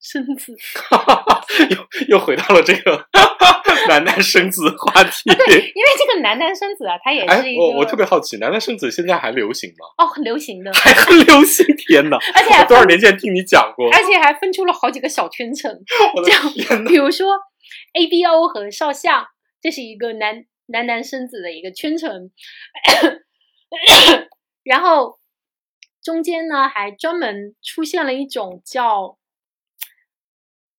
生子。<laughs> 又又回到了这个 <laughs> 男男生子话 <laughs> 题。因为这个男男生子啊，它也哎是一，个我我特别好奇，男男生子现在还流行吗？哦很流行的，还很流行，天哪！而且还我多少年前听你讲过，而且还分出了好几个小圈层，我的天哪！比如说 A B O 和少相，这是一个男男男生子的一个圈层。<coughs> 然后中间呢还专门出现了一种叫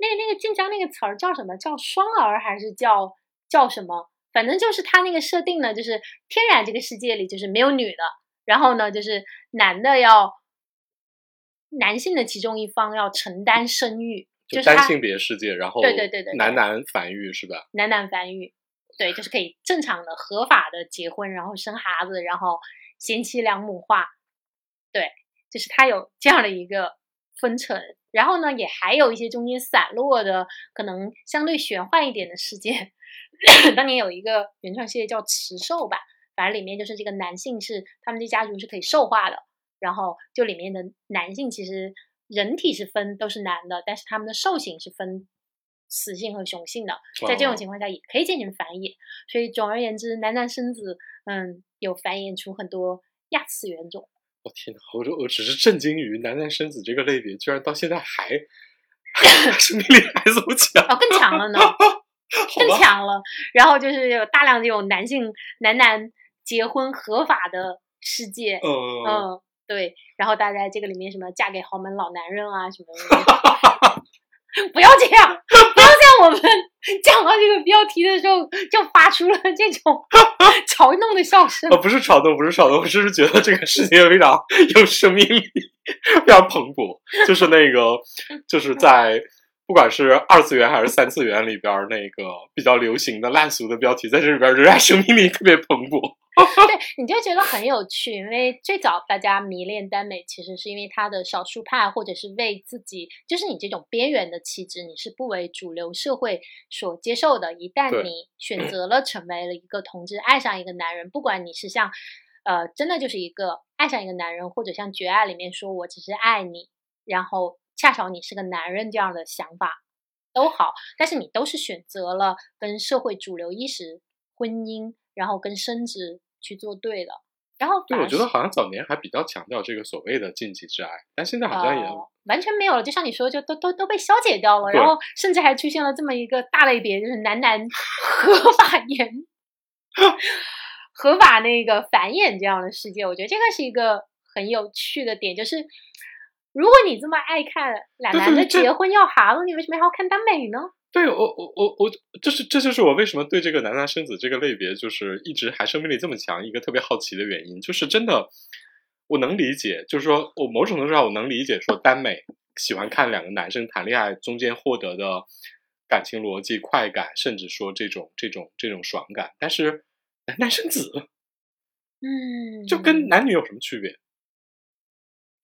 那那个晋江那个词儿叫什么？叫双儿还是叫叫什么？反正就是他那个设定呢，就是天然这个世界里就是没有女的，然后呢就是男的要男性的其中一方要承担生育，就是单性别世界，然后对对对对对男男繁育是吧？男男繁育，对，就是可以正常的合法的结婚，然后生孩子，然后贤妻良母化，对，就是他有这样的一个分成。然后呢，也还有一些中间散落的，可能相对玄幻一点的事件。<coughs> 当年有一个原创系列叫《雌兽》吧，反正里面就是这个男性是他们这家族是可以兽化的，然后就里面的男性其实人体是分都是男的，但是他们的兽性是分雌性和雄性的，在这种哦情况下也可以进行繁衍。所以总而言之，男男生子，嗯，有繁衍出很多亚次元种。我、天哪，我我只是震惊于男男生子这个类别，居然到现在还生 <laughs> 命力还这么强，哦，更强了呢，更强了。然后就是有大量这种男性男男结婚合法的世界，嗯，嗯，对。然后大家这个里面什么嫁给豪门老男人啊什么的，<laughs> <laughs> 不要这样，不要在我们 <laughs> 讲到这个标题的时候就发出了这种 <laughs> 嘲弄的笑声呃，。不是嘲弄，不是嘲弄，我只是觉得这个世界非常有生命力，非常蓬勃。就是那个，就是在不管是二次元还是三次元里边儿，那个比较流行的烂俗的标题，在这里边儿仍然生命力特别蓬勃。<laughs> 对，你就觉得很有趣，因为最早大家迷恋耽美，其实是因为它的少数派，或者是为自己，就是你这种边缘的气质，你是不为主流社会所接受的。一旦你选择了成为了一个同志，爱上一个男人，不管你是像，呃，真的就是一个爱上一个男人，或者像《绝爱》里面说我只是爱你，然后恰巧你是个男人这样的想法都好，但是你都是选择了跟社会主流意识、婚姻，然后跟生殖去做对了。然后对，我觉得好像早年还比较强调这个所谓的禁忌之爱，但现在好像也、呃完全没有了，就像你说，就都都都被消解掉了，然后甚至还出现了这么一个大类别，就是男男 <laughs> 合法衍 <laughs> 合法那个繁衍这样的世界。我觉得这个是一个很有趣的点，就是如果你这么爱看俩男的结婚要孩子，你为什么还要看耽美呢？对我我我我，就是这就是我为什么对这个男男生子这个类别就是一直还生命力这么强一个特别好奇的原因，就是真的我能理解，就是说我某种程度上我能理解说耽美喜欢看两个男生谈恋爱中间获得的感情逻辑快感，甚至说这种这种这种爽感，但是男男生子嗯，就跟男女有什么区别？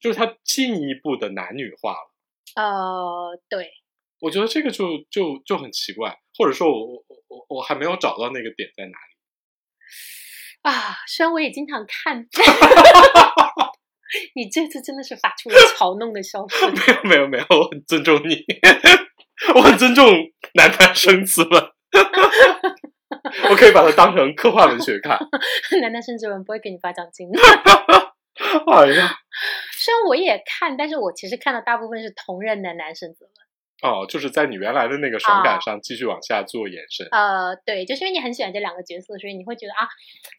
就是它进一步的男女化了。呃，对，我觉得这个就就就很奇怪，或者说我我我我还没有找到那个点在哪里。啊，虽然我也经常看，<laughs> 你这次真的是发出了嘲弄的笑声。没有没有没有，我很尊重你，<laughs> 我很尊重男男生子们，<laughs> 我可以把它当成科幻文学看。男男生殖文不会给你发奖金。哎呀，虽然我也看，但是我其实看的大部分是同人男男生殖文。哦，就是在你原来的那个爽啊感上继续往下做延伸。呃，对，就是因为你很喜欢这两个角色，所以你会觉得啊，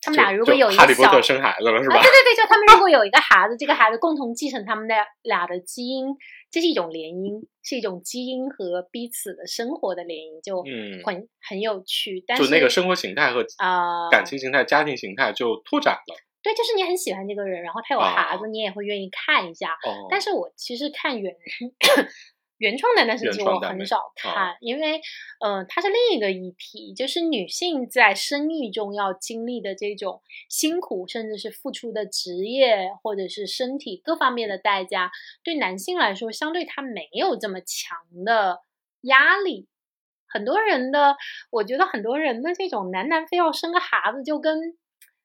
他们俩如果有一个，哈利波特生孩子了是吧啊，对？对对，就他们如果 <laughs> 有一个孩子，这个孩子共同继承他们的俩的基因，这是一种联姻，是一种基因和彼此的生活的联姻，就嗯很、很有趣。但就是那个生活形态和啊、感情形态、家庭形态就拓展了。对，就是你很喜欢这个人，然后他有啊孩子，你也会愿意看一下。哦，但是我其实看原 <coughs> 原创的，但是原其实我很少看，因为呃，它是另一个议题，就是女性在生育中要经历的这种辛苦，甚至是付出的职业或者是身体各方面的代价，对男性来说，相对他没有这么强的压力。很多人的，我觉得很多人的这种男男非要生个孩子，就跟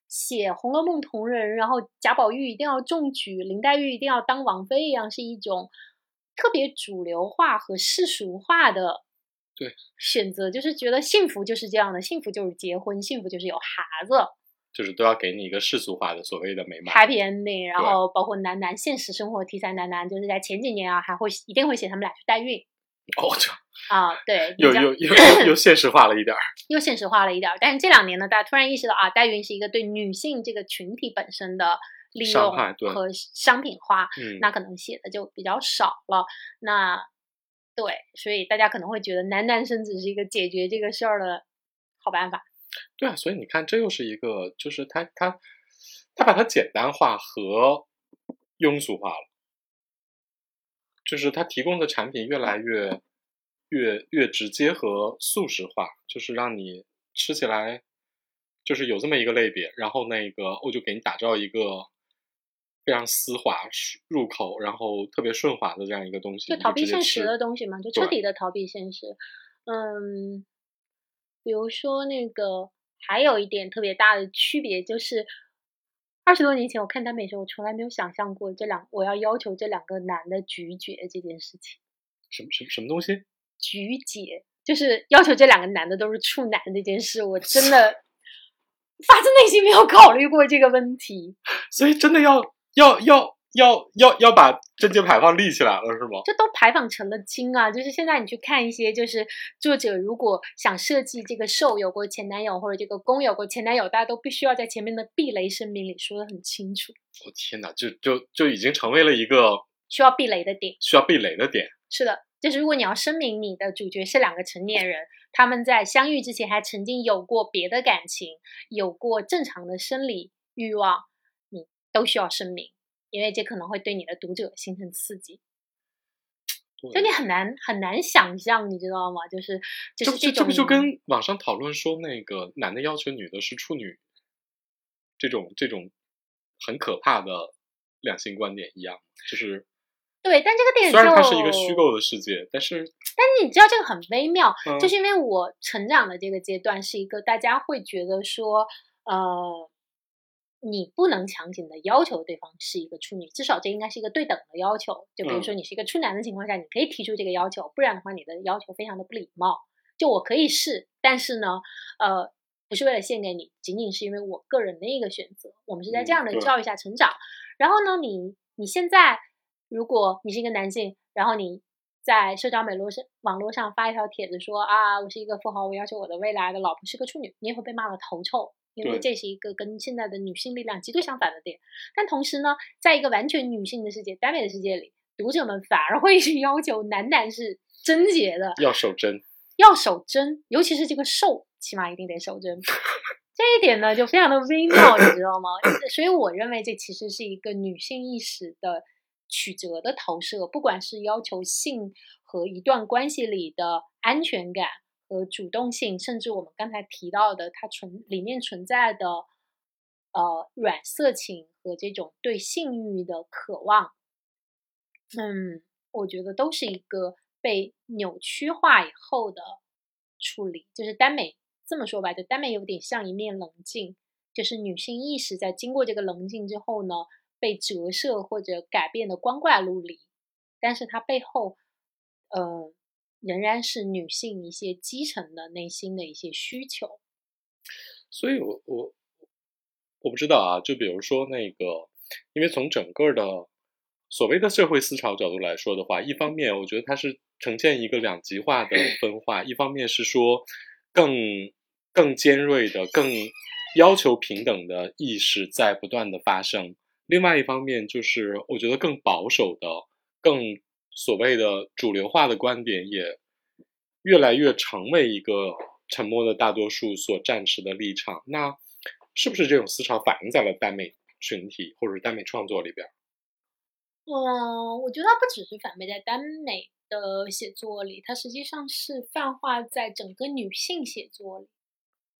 写《红楼梦》同人，然后贾宝玉一定要中举，林黛玉一定要当王妃一样，是一种特别主流化和世俗化的对选择，就是觉得幸福就是这样的，幸福就是结婚，幸福就是有孩子就是都要给你一个世俗化的所谓的美满。，happy ending，然后包括男男现实生活题材男男，就是在前几年啊，还会一定会写他们俩去代孕哦，这啊，对，又又又又现实化了一点儿。又现实化了一点儿。但是这两年呢，大家突然意识到啊，代孕是一个对女性这个群体本身的利用和商品化，嗯，那可能写的就比较少了。那对，所以大家可能会觉得男男生只是一个解决这个事儿的好办法。对啊，所以你看，这又是一个，就是他他他把它简单化和庸俗化了，就是他提供的产品越来越越越直接和素食化，就是让你吃起来就是有这么一个类别，然后那个我就给你打造一个非常丝滑入口，然后特别顺滑的这样一个东西，就逃避现实的东西嘛，就彻底的逃避现实。嗯，比如说那个还有一点特别大的区别就是，二十多年前我看耽美的时候，我从来没有想象过这两我要要求这两个男的咀嚼这件事情。什么什么什么东西？菊姐，就是要求这两个男的都是处男这件事，我真的 <laughs> 发自内心没有考虑过这个问题。<laughs> 所以真的要要要要要要把贞节牌坊立起来了，是吗？这都牌坊成了精啊！就是现在你去看一些，就是作者如果想设计这个受有过前男友或者这个攻有过前男友，大家都必须要在前面的避雷声明里说的很清楚，我、天哪，就就就已经成为了一个需要避雷的点。需要避雷的点。是的，就是如果你要声明你的主角是两个成年人，他们在相遇之前还曾经有过别的感情，有过正常的生理欲望，你都需要声明，因为这可能会对你的读者形成刺激。对就你很难很难想象，你知道吗？就是就这不这是这种这不就跟网上讨论说那个男的要求女的是处女，这种这种很可怕的两性观点一样，就是对，但这个电影虽然它是一个虚构的世界，但是但是你知道这个很微妙，嗯就是因为我成长的这个阶段是一个大家会觉得说，呃，你不能强行的要求对方是一个处女，至少这应该是一个对等的要求。就比如嗯说你是一个处男的情况下，你可以提出这个要求，不然的话你的要求非常的不礼貌。就我可以试，但是呢，呃，不是为了献给你，仅仅是因为我个人的一个选择。我们是在这样的教育下成长。然后呢，你你现在如果你是一个男性，然后你在社交美络上网络上发一条帖子说啊，我是一个富豪，我要求我的未来的老婆是个处女，你也会被骂的头臭，因为这是一个跟现在的女性力量极度相反的点。但同时呢，在一个完全女性的世界、耽美的世界里，读者们反而会去要求男男是贞洁的，要守贞。要守贞，尤其是这个受，起码一定得守贞。<laughs> 这一点呢，就非常的微妙，你知道吗？所以我认为这其实是一个女性意识的曲折的投射，不管是要求性和一段关系里的安全感和主动性，甚至我们刚才提到的它存里面存在的呃软色情和这种对性欲的渴望，嗯，我觉得都是一个被扭曲化以后的处理。就是耽美这么说吧，就耽美有点像一面棱镜，就是女性意识在经过这个棱镜之后呢，被折射或者改变的光怪陆离，但是它背后，呃，仍然是女性一些基层的内心的一些需求。所以我我我不知道啊，就比如说那个，因为从整个的所谓的社会思潮角度来说的话，一方面我觉得它是呈现一个两极化的 <clears throat> 分化，一方面是说更更尖锐的、更要求平等的意识在不断的发生，另外一方面就是我觉得更保守的、更所谓的主流化的观点也越来越成为一个沉默的大多数所站持的立场。那是不是这种思潮反映在了耽美群体或者耽美创作里边？嗯，我觉得它不只是反映在耽美的写作里，它实际上是泛化在整个女性写作里。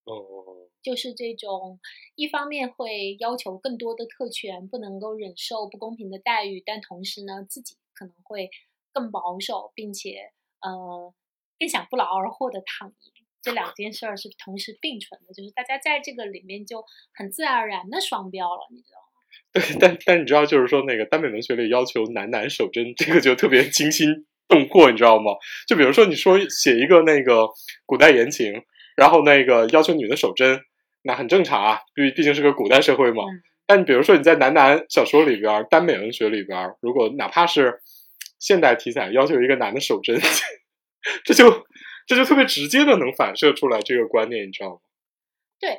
哦，就是这种一方面会要求更多的特权，不能够忍受不公平的待遇，但同时呢，自己可能会更保守，并且呃更想不劳而获的躺赢。这两件事儿是同时并存的，就是大家在这个里面就很自然而然的双标了，你知道吗？<laughs> 对，但但你知道，就是说那个耽美文学里要求男男守贞，这个就特别惊心动魄，你知道吗？就比如说你说写一个那个古代言情，然后那个要求女的守贞，那很正常啊，毕毕竟是个古代社会嘛。嗯但比如说你在男男小说里边儿、耽美文学里边儿，如果哪怕是现代题材要求一个男的守贞，这就这就特别直接的能反射出来这个观念，你知道吗？对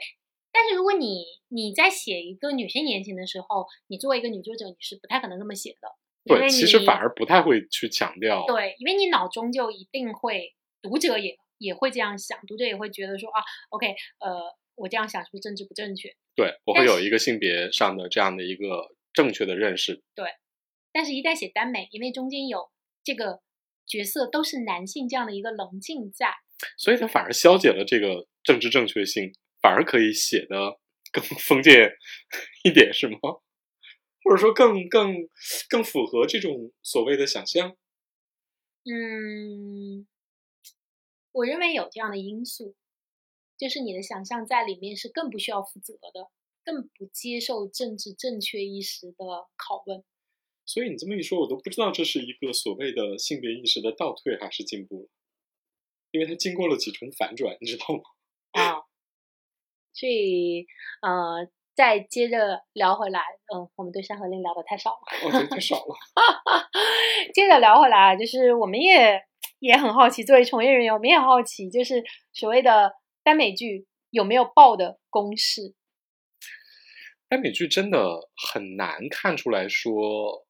但是如果你你在写一个女性言情的时候，你作为一个女作者，你是不太可能这么写的。对，其实反而不太会去强调。对，因为你脑中就一定会，读者也也会这样想，读者也会觉得说啊，OK，呃，我这样想是不是政治不正确？对，我会有一个性别上的这样的一个正确的认识。但是，一旦写耽美，因为中间有这个角色都是男性这样的一个棱镜在，所以它反而消解了这个政治正确性，反而可以写的更 <laughs> 封建一点，是吗？或者说更更更符合这种所谓的想象？嗯，我认为有这样的因素，就是你的想象在里面是更不需要负责的，更不接受政治正确意识的拷问。所以你这么一说，我都不知道这是一个所谓的性别意识的倒退还是进步了，因为它经过了几重反转，你知道吗？啊，所以呃，再接着聊回来，嗯，我们对《山河令》聊的太少了。我觉得，太少了。<laughs> 接着聊回来，就是我们也也很好奇，作为从业人员，我们也好奇，就是所谓的耽美剧有没有爆的公式？耽美剧真的很难看出来说，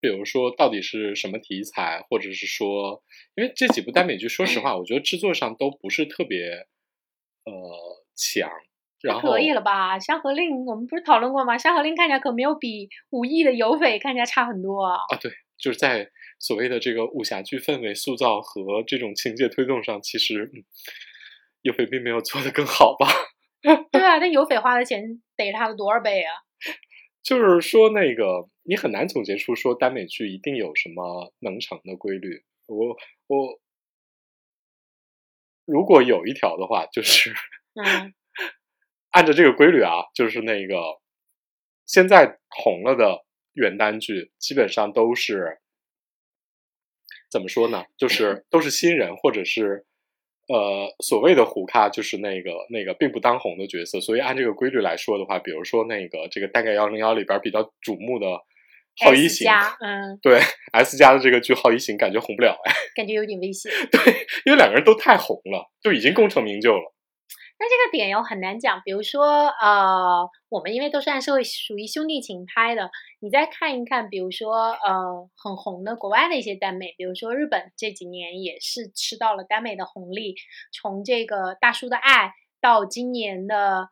比如说到底是什么题材，或者是说，因为这几部耽美剧，说实话，我觉得制作上都不是特别呃强。然后可以了吧？《山河令》我们不是讨论过吗？《山河令》看起来可没有比《武艺的有匪》看起来差很多啊。啊，对，就是在所谓的这个武侠剧氛围塑造和这种情节推动上，其实嗯，有匪并没有做得更好吧。对啊，<laughs> 那有匪花的钱得他的多少倍啊？就是说，那个你很难总结出说耽美剧一定有什么能成的规律。我我如果有一条的话，就是嗯 <laughs> 按照这个规律啊，就是那个现在红了的原耽剧，基本上都是怎么说呢？就是 <laughs> 都是新人，或者是呃所谓的胡咖，就是那个那个并不当红的角色。所以按这个规律来说的话，比如说那个这个《大概幺零幺》里边比较瞩目的浩一加，嗯，对 S 加的这个剧浩一型，感觉红不了哎，感觉有点危险。对，因为两个人都太红了，就已经功成名就了。那这个点又很难讲，比如说，呃，我们因为都是按社会属于兄弟情拍的，你再看一看，比如说，呃，很红的国外的一些耽美，比如说日本这几年也是吃到了耽美的红利，从这个大叔的爱到今年的，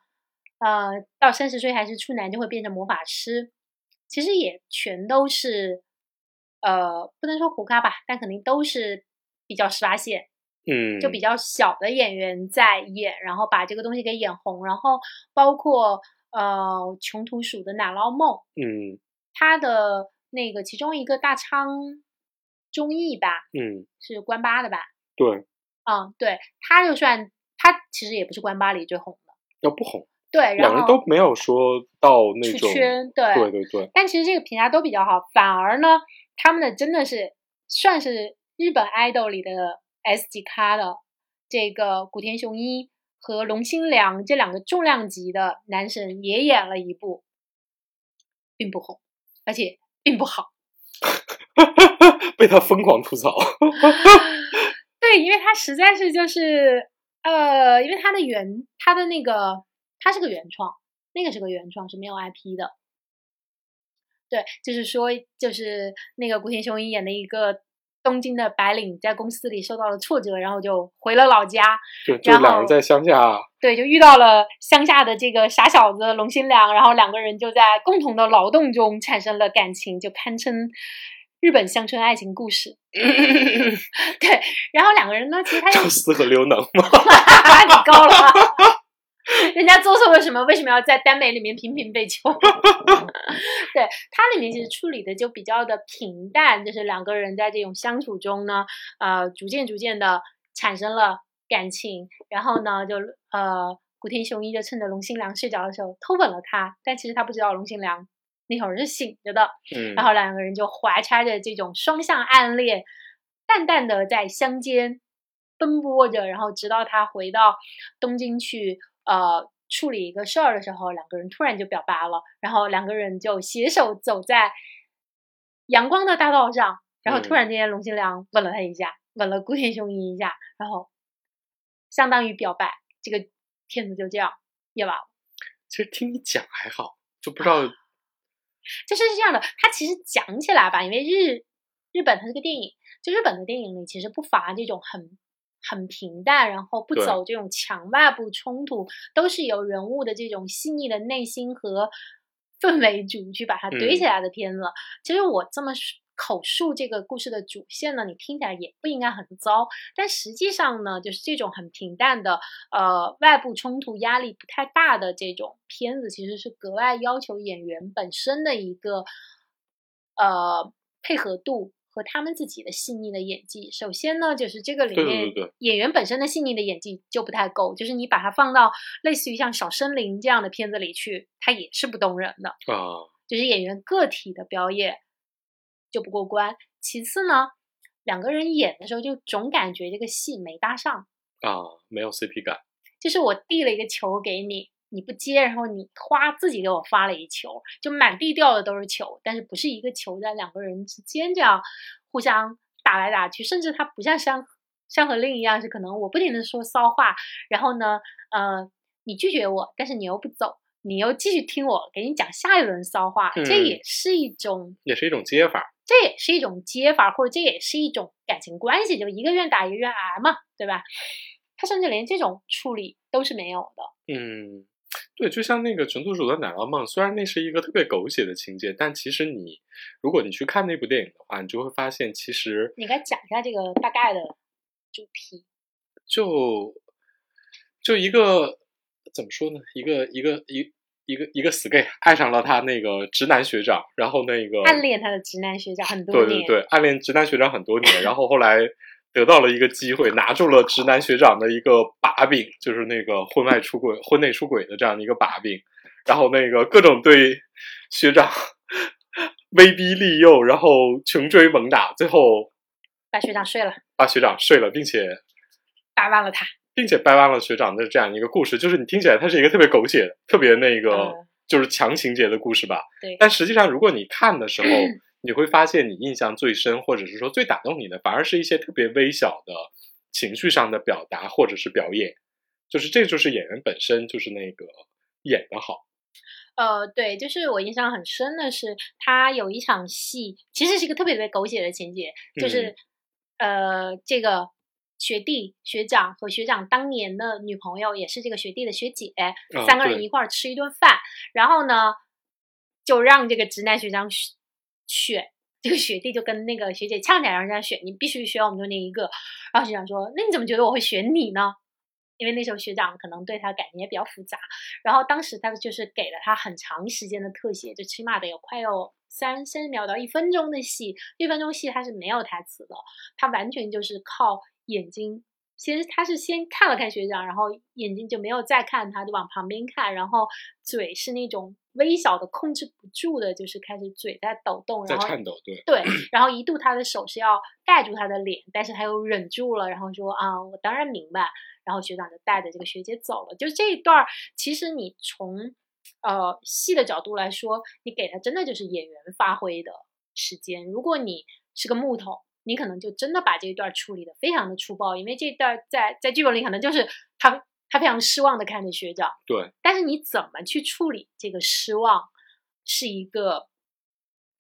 呃，到三十岁还是处男就会变成魔法师，其实也全都是，呃，不能说胡咖吧，但肯定都是比较十八线。嗯，就比较小的演员在演，然后把这个东西给演红，然后包括呃穷途鼠的奶酪梦，嗯。他的那个其中一个大昌综艺吧，嗯，是关八的吧？对，嗯，对，他就算他其实也不是关八里最红的，要不红，对，然两人都没有说到那出种，圈，对对对对，但其实这个评价都比较好，反而呢，他们的真的是算是日本 idol 里的 S 级咖的这个古田雄一和龙心良这两个重量级的男神也演了一部，并不红，而且并不好。<laughs> 被他疯狂吐槽。<laughs> <laughs> 对，因为他实在是就是呃，因为他的原他的那个他是个原创，那个是个原创是没有 IP 的。对，就是说，就是那个古田雄一演的一个东京的白领，在公司里受到了挫折，然后就回了老家。对，就两人在乡下，对，就遇到了乡下的这个傻小子龙心良，然后两个人就在共同的劳动中产生了感情，就堪称日本乡村爱情故事。<laughs> 对，然后两个人呢，其实他又赵四和刘能吗，<laughs> 你高了，人家做错了什么？为什么要在耽美里面频频被求？<laughs> 对，它里面其实处理的就比较的平淡，就是两个人在这种相处中呢，呃，逐渐逐渐的产生了感情，然后呢，就呃，古田雄一就趁着龙心良睡着的时候偷吻了他，但其实他不知道龙心良那会儿是醒着的，嗯，然后两个人就怀揣着这种双向暗恋，淡淡的在乡间奔波着，然后直到他回到东京去，呃，处理一个事儿的时候，两个人突然就表白了，然后两个人就携手走在阳光的大道上，然后突嗯然间龙心良吻了他一下，吻了古田雄一一下，然后相当于表白，这个片子就这样演完了。其实听你讲还好，就不知道就是这样的，它其实讲起来吧，因为日日本它是个电影，就日本的电影里其实不乏这种很很平淡，然后不走这种强外部冲突，都是由人物的这种细腻的内心和 <laughs> 氛围主去把它堆起嗯来的片子。其实我这么说口述这个故事的主线呢，你听起来也不应该很糟，但实际上呢，就是这种很平淡的，呃，外部冲突压力不太大的这种片子，其实是格外要求演员本身的一个呃配合度和他们自己的细腻的演技。首先呢，就是这个里面演员本身的细腻的演技就不太够，就是你把它放到类似于像《小森林》这样的片子里去，它也是不动人的。啊就是演员个体的表演就不过关。其次呢，两个人演的时候就总感觉这个戏没搭上，啊，没有 CP 感。就是我递了一个球给你，你不接，然后你哗自己给我发了一球，就满地掉的都是球，但是不是一个球在两个人之间这样互相打来打去，甚至它不像山山和令一样，是可能我不停的说骚话，然后呢，呃，你拒绝我，但是你又不走。你又继续听我给你讲下一轮骚话，这嗯也是一种也是一种接法。这也是一种接法，或者这也是一种感情关系，就一个愿打一个愿挨嘛，对吧？他甚至连这种处理都是没有的。嗯，对，就像那个《全组主的奶酪梦》，虽然那是一个特别狗血的情节，但其实你如果你去看那部电影的话，你就会发现，其实你该讲一下这个大概的主题。就就一个怎么说呢？一个一个一一个一个死 gay 爱上了他那个直男学长，然后那个暗恋他的直男学长很多年，对对对，暗恋直男学长很多年，然后后来得到了一个机会，拿住了直男学长的一个把柄，就是那个婚外出轨、婚内出轨的这样的一个把柄，然后那个各种对学长 <laughs> 威逼利诱，然后穷追猛打，最后把学长睡了，把学长睡了，并且掰弯了他。并且掰弯了学长的这样一个故事，就是你听起来它是一个特别狗血、特别那个、嗯就是强情节的故事吧？对但实际上，如果你看的时候，<clears throat> 你会发现你印象最深，或者是说最打动你的，反而是一些特别微小的情绪上的表达或者是表演，就是这就是演员本身就是那个演的好。呃，对，就是我印象很深的是，他有一场戏，其实是一个特别特别狗血的情节，就是、呃，这个学弟、学长和学长当年的女朋友，也是这个学弟的学姐，啊三个人一块儿吃一顿饭，然后呢，就让这个直男学长选。这个学弟就跟那个学姐呛起来，让人家选，你必须选我们中间一个。然后学长说：“那你怎么觉得我会选你呢？”因为那时候学长可能对他感情也比较复杂，然后当时他就是给了他很长时间的特写，就起码得有快有三三十秒到一分钟的戏，一分钟戏他是没有台词的，他完全就是靠眼睛。先他是先看了看学长，然后眼睛就没有再看他，就往旁边看，然后嘴是那种微小的控制不住的，就是开始嘴在抖动，然后在颤抖，对，对，<clears throat> 然后一度他的手是要盖住他的脸，但是他又忍住了，然后说啊，我当然明白。然后学长就带着这个学姐走了。就这一段儿，其实你从呃戏的角度来说，你给他真的就是演员发挥的时间。如果你是个木头，你可能就真的把这一段处理的非常的粗暴，因为这一段在在剧本里可能就是他他非常失望的看着学长，对，但是你怎么去处理这个失望，是一个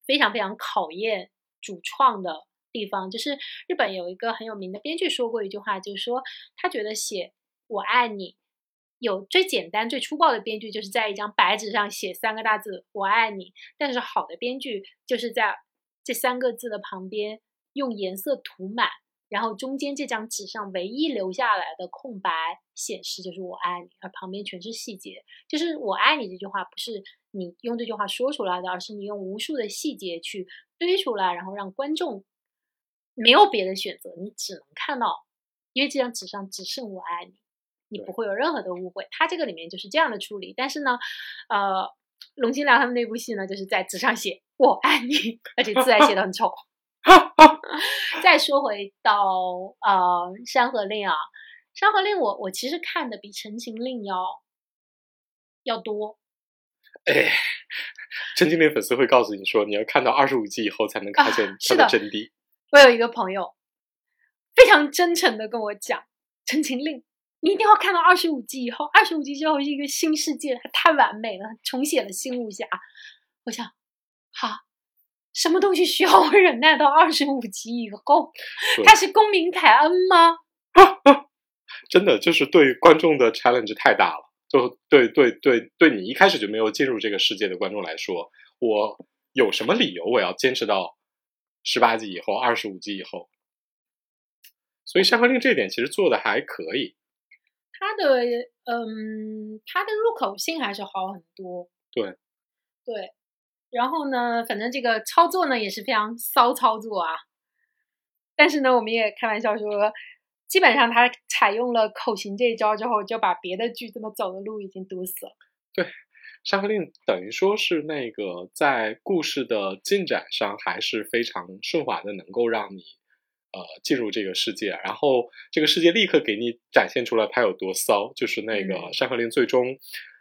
非常非常考验主创的地方。就是日本有一个很有名的编剧说过一句话，就是说他觉得写“我爱你”有最简单、最粗暴的编剧，就是在一张白纸上写三个大字“我爱你”，但是好的编剧就是在这三个字的旁边用颜色涂满。然后中间这张纸上唯一留下来的空白显示就是我爱你，而旁边全是细节。就是我爱你这句话不是你用这句话说出来的，而是你用无数的细节去堆出来，然后让观众没有别的选择，你只能看到，因为这张纸上只剩我爱你，你不会有任何的误会。他这个里面就是这样的处理，但是呢，呃，龙金良他们那部戏呢，就是在纸上写我爱你，而且字还写的很丑。<laughs> 再说回到呃《山河令》啊，《山河令我》我其实看的比《陈情令》要要多。哎，陈情令粉丝会告诉你说，你要看到二十五集以后才能看见它的真谛。我有一个朋友非常真诚的跟我讲，《陈情令》你一定要看到二十五集以后，二十五集之后是一个新世界，它太完美了，重写了新武侠。我想，好，什么东西需要我忍耐到 <laughs> 二十五集以后？对他是公民凯恩吗？<laughs> 真的就是对观众的 challenge 太大了。就对对对对你一开始就没有进入这个世界的观众来说，我有什么理由我要坚持到十八集以后、二十五集以后？所以《山河令》这一点其实做的还可以。它的嗯，它的入口性还是好很多。对对，然后呢，反正这个操作呢也是非常骚操作啊。但是呢，我们也开玩笑说，基本上他采用了口型这一招之后，就把别的剧这么走的路已经堵死了。《对山河令》等于说是那个在故事的进展上还是非常顺滑的，能够让你呃进入这个世界，然后这个世界立刻给你展现出来它有多骚，就是那个嗯《山河令》最终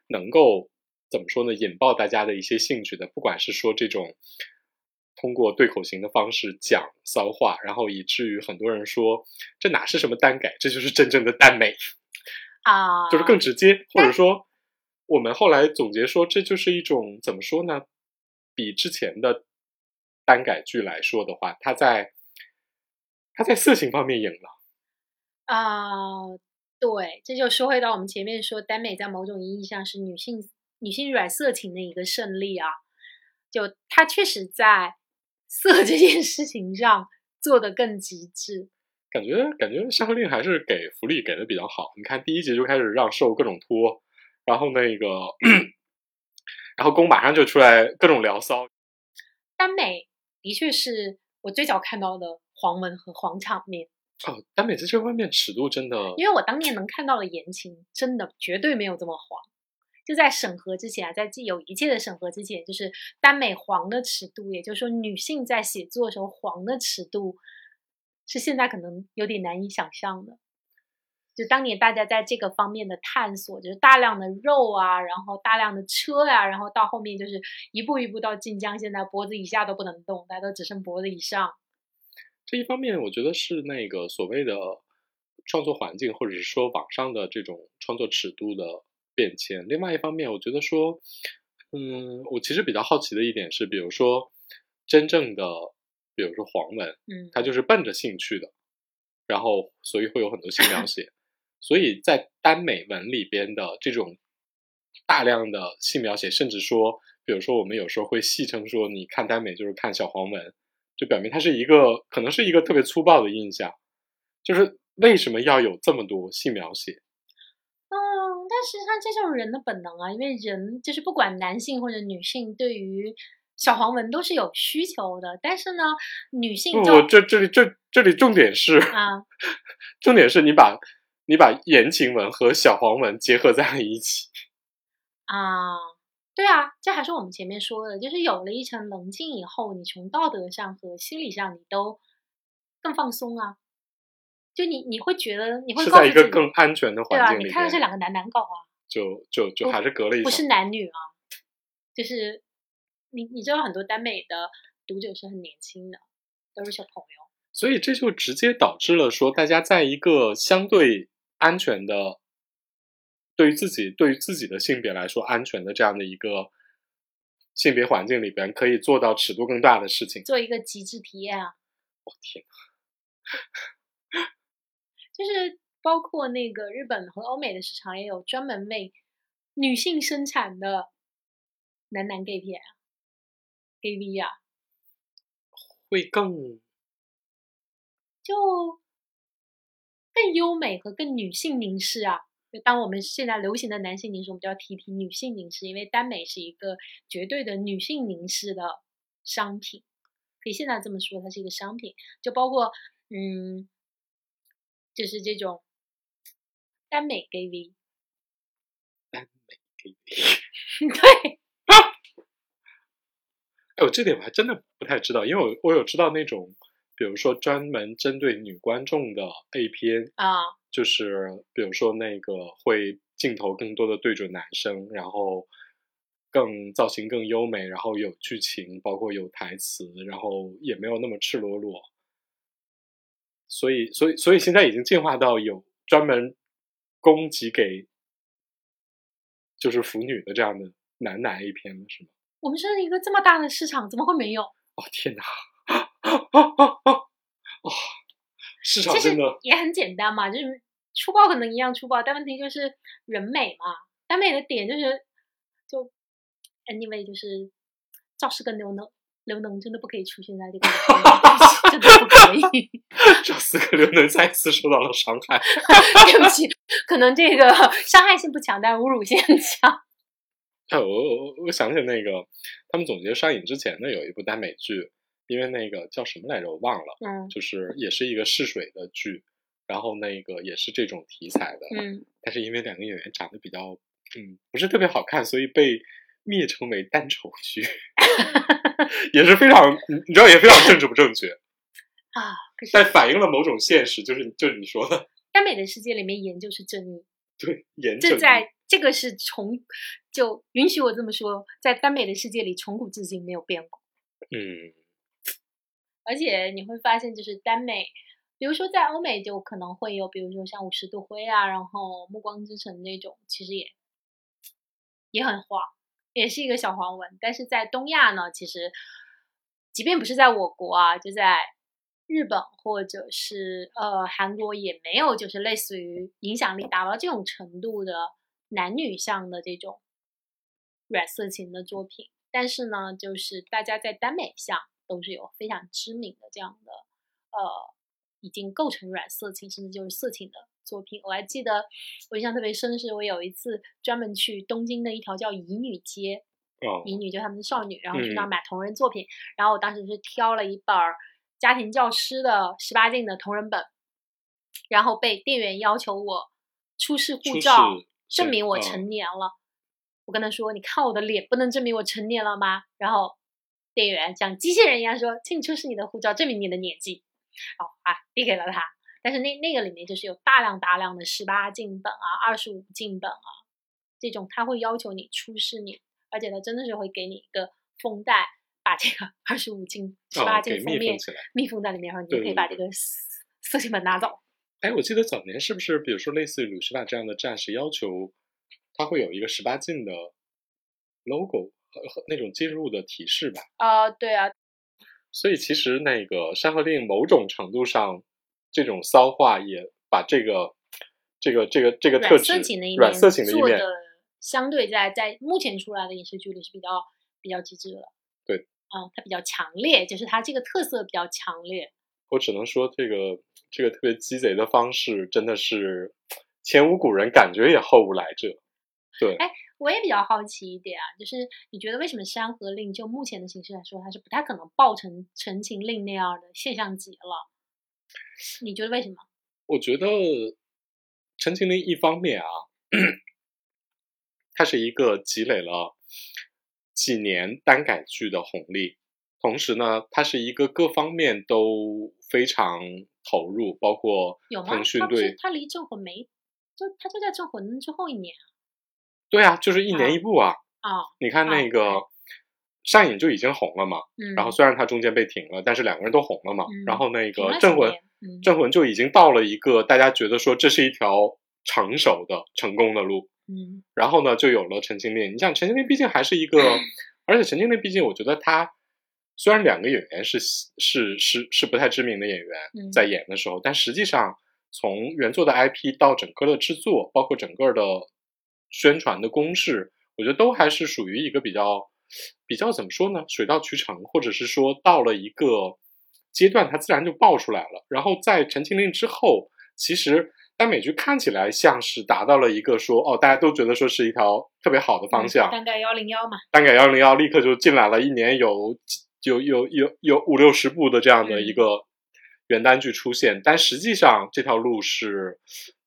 能够怎么说呢，引爆大家的一些兴趣的，不管是说这种。通过对口型的方式讲骚话，然后以至于很多人说这哪是什么耽改，这就是真正的耽美。<laughs> 啊，就是更直接，或者说我们后来总结说，这就是一种怎么说呢？比之前的耽改剧来说的话，它在它在色情方面赢了。啊、对，这就说回到我们前面说，耽美在某种意义上是女性女性软色情的一个胜利啊。就她确实在 <laughs> 色这件事情上做的更极致。感觉感觉《山河令》还是给福利给的比较好。你看第一集就开始让受各种托，然后那个，然后公马上就出来各种聊骚。耽美的确是我最早看到的黄文和黄场面，哦，耽美在这方面尺度真的，因为我当年能看到的言情，真的绝对没有这么黄。就在审核之前啊，在有一切的审核之前，就是耽美黄的尺度，也就是说女性在写作的时候黄的尺度，是现在可能有点难以想象的。就当年大家在这个方面的探索，就是大量的肉啊，然后大量的车呀、然后到后面就是一步一步到晋江，现在脖子以下都不能动，大家都只剩脖子以上。这一方面，我觉得是那个所谓的创作环境，或者是说网上的这种创作尺度的变迁。另外一方面，我觉得说，嗯，我其实比较好奇的一点是，比如说真正的，比如说黄文，嗯，它就是奔着性去的，然后所以会有很多性描 <laughs> 写，所以在耽美文里边的这种大量的性描写，甚至说，比如说我们有时候会戏称说，你看耽美就是看小黄文，就表明它是一个可能是一个特别粗暴的印象，就是为什么要有这么多性描写？实际上这就是人的本能啊，因为人就是不管男性或者女性，对于小黄文都是有需求的。但是呢，女性就不不，这这里这这里重点是，啊，重点是你把你把言情文和小黄文结合在了一起。啊，对啊，这还是我们前面说的，就是有了一层棱镜以后，你从道德上和心理上你都更放松啊。就你你会觉得你会是在一个更安全的环境里你看到这，两个男男搞啊，就就就还是隔了一层。不是男女啊，就是你你知道很多耽美的读者是很年轻的，都是小朋友。所以这就直接导致了说，大家在一个相对安全的，对于自己对于自己的性别来说安全的这样的一个性别环境里边，可以做到尺度更大的事情。做一个极致体验啊，我、天就是包括那个日本和欧美的市场也有专门为女性生产的男男 gay 片啊，gay V 啊，会更就更优美和更女性凝视啊。就当我们现在流行的男性凝视，我们就要提提女性凝视，因为耽美是一个绝对的女性凝视的商品，可以现在这么说，它是一个商品。就包括嗯，就是这种耽美 gay V，耽美 gay。<laughs> 对，<laughs> 哎，我这点我还真的不太知道，因为我我有知道那种，比如说专门针对女观众的 A 片，啊，就是比如说那个会镜头更多的对准男生，然后更造型更优美，然后有剧情，包括有台词，然后也没有那么赤裸裸。所以，所以，所以现在已经进化到有专门供给给就是腐女的这样的男男 A 片了，是吗？我们是一个这么大的市场，怎么会没有？哦天哪！<laughs> 哦，市场其实真的也很简单嘛，就是粗暴可能一样粗暴，但问题就是人美嘛。耽美的点就是，就 anyway 就是赵氏跟刘能，刘能真的不可以出现在这个 <laughs> 真的不可以。<laughs> 这四个刘能再次受到了伤害。<laughs> 对不起，可能这个伤害性不强，但侮辱性很强。哎，我我我想起那个他们总结上映之前呢，有一部耽美剧，因为那个叫什么来着，我忘了，嗯就是也是一个试水的剧，然后那个也是这种题材的，嗯，但是因为两个演员长得比较嗯不是特别好看，所以被蔑称为单丑剧，也是非常你你知道也非常政治不正确，<laughs> 啊，可是但反映了某种现实，就是就是你说的耽美的世界里面，研究是正义。<laughs> 对严正在这个是从就允许我这么说，在耽美的世界里，从古至今没有变过。嗯 <laughs> 而且你会发现，就是耽美，比如说在欧美就可能会有，比如说像五十度灰啊，然后暮光之城那种，其实也也很黄，也是一个小黄文。但是在东亚呢，其实即便不是在我国啊，就在日本或者是呃韩国，也没有就是类似于影响力达到这种程度的男女向的这种软色情的作品。但是呢，就是大家在耽美上都是有非常知名的这样的呃，已经构成软色情甚至就是色情的作品。我还记得我印象特别深，是我有一次专门去东京的一条叫乙女街，哦乙女就他们的少女，然后去那买同人作品，然后我当时是挑了一本儿家庭教师的十八禁的同人本，然后被店员要求我出示护照，证明我成年了。我跟他说：“你看我的脸，不能证明我成年了吗？”然后店员像机器人一样说：“请你出示你的护照，证明你的年纪。”哦啊，递给了他。但是那那个里面就是有大量大量的十八禁本啊、二十五禁本啊，这种他会要求你出示你，而且他真的是会给你一个封袋，把这个 <laughs> 二十五禁、十八禁封面密封。密封在里面，然后你就可以把这个色色情本拿走。哎，我记得早年是不是，比如说类似于鲁西法这样的战士，要求他会有一个十八禁的 logo 和和那种进入的提示吧？啊、对啊，所以其实那个《山河令》某种程度上，这种骚话也把这个这个这个这个特软质色情的一面软色情的一面做的，相对在在目前出来的影视剧里是比较比较极致的。对，嗯，它比较强烈，就是它这个特色比较强烈。我只能说这个这个特别鸡贼的方式真的是前无古人，感觉也后无来者。对，哎我也比较好奇一点啊，就是你觉得为什么《山河令》就目前的形式来说，它是不太可能爆成《陈情令》那样的现象级了？你觉得为什么？我觉得《陈情令》一方面啊，它是一个积累了几年单改剧的红利，同时呢，它是一个各方面都非常投入，包括？腾讯对，它离镇魂没，就它就在镇魂之后一年对啊，就是一啊年一部啊。啊。你看啊那个上瘾就已经红了嘛，嗯，然后虽然它中间被停了，但是两个人都红了嘛。嗯然后那个镇魂镇魂就已经到了一个大家觉得说这是一条成熟的、成功的路。嗯然后呢，就有了《陈情令》。你像，《陈情令》毕竟还是一个，<clears throat> 而且《陈情令》毕竟我觉得它虽然两个演员是是是是不太知名的演员嗯在演的时候，但实际上从原作的 IP 到整个的制作，包括整个的宣传的公式，我觉得都还是属于一个比较比较怎么说呢，水到渠成，或者是说到了一个阶段，它自然就爆出来了。然后在《陈情令》之后，其实耽美剧看起来像是达到了一个说哦，大家都觉得说是一条特别好的方向，单改幺零幺嘛，单改幺零幺立刻就进来了，一年有有有有有五六十部的这样的一个原单剧出现，但实际上这条路是，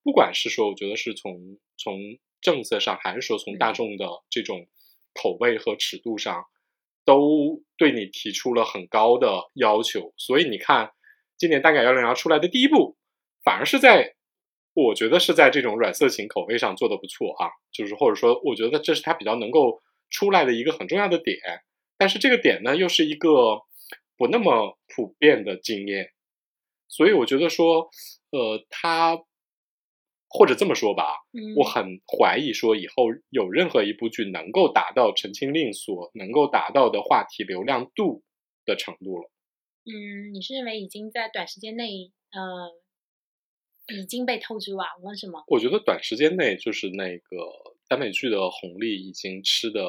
不管是说我觉得是从从政策上，还是说从大众的这种口味和尺度上，都对你提出了很高的要求，所以你看，今年单改幺零幺出来的第一部，反而是在。我觉得是在这种软色情口味上做的不错啊，就是或者说，我觉得这是它比较能够出来的一个很重要的点。但是这个点呢，又是一个不那么普遍的经验，所以我觉得说，呃，它或者这么说吧，嗯，我很怀疑说以后有任何一部剧能够达到《陈情令》所能够达到的话题流量度的程度了。嗯，你是认为已经在短时间内，呃，已经被透支完了是吗？我觉得短时间内就是那个耽美剧的红利已经吃的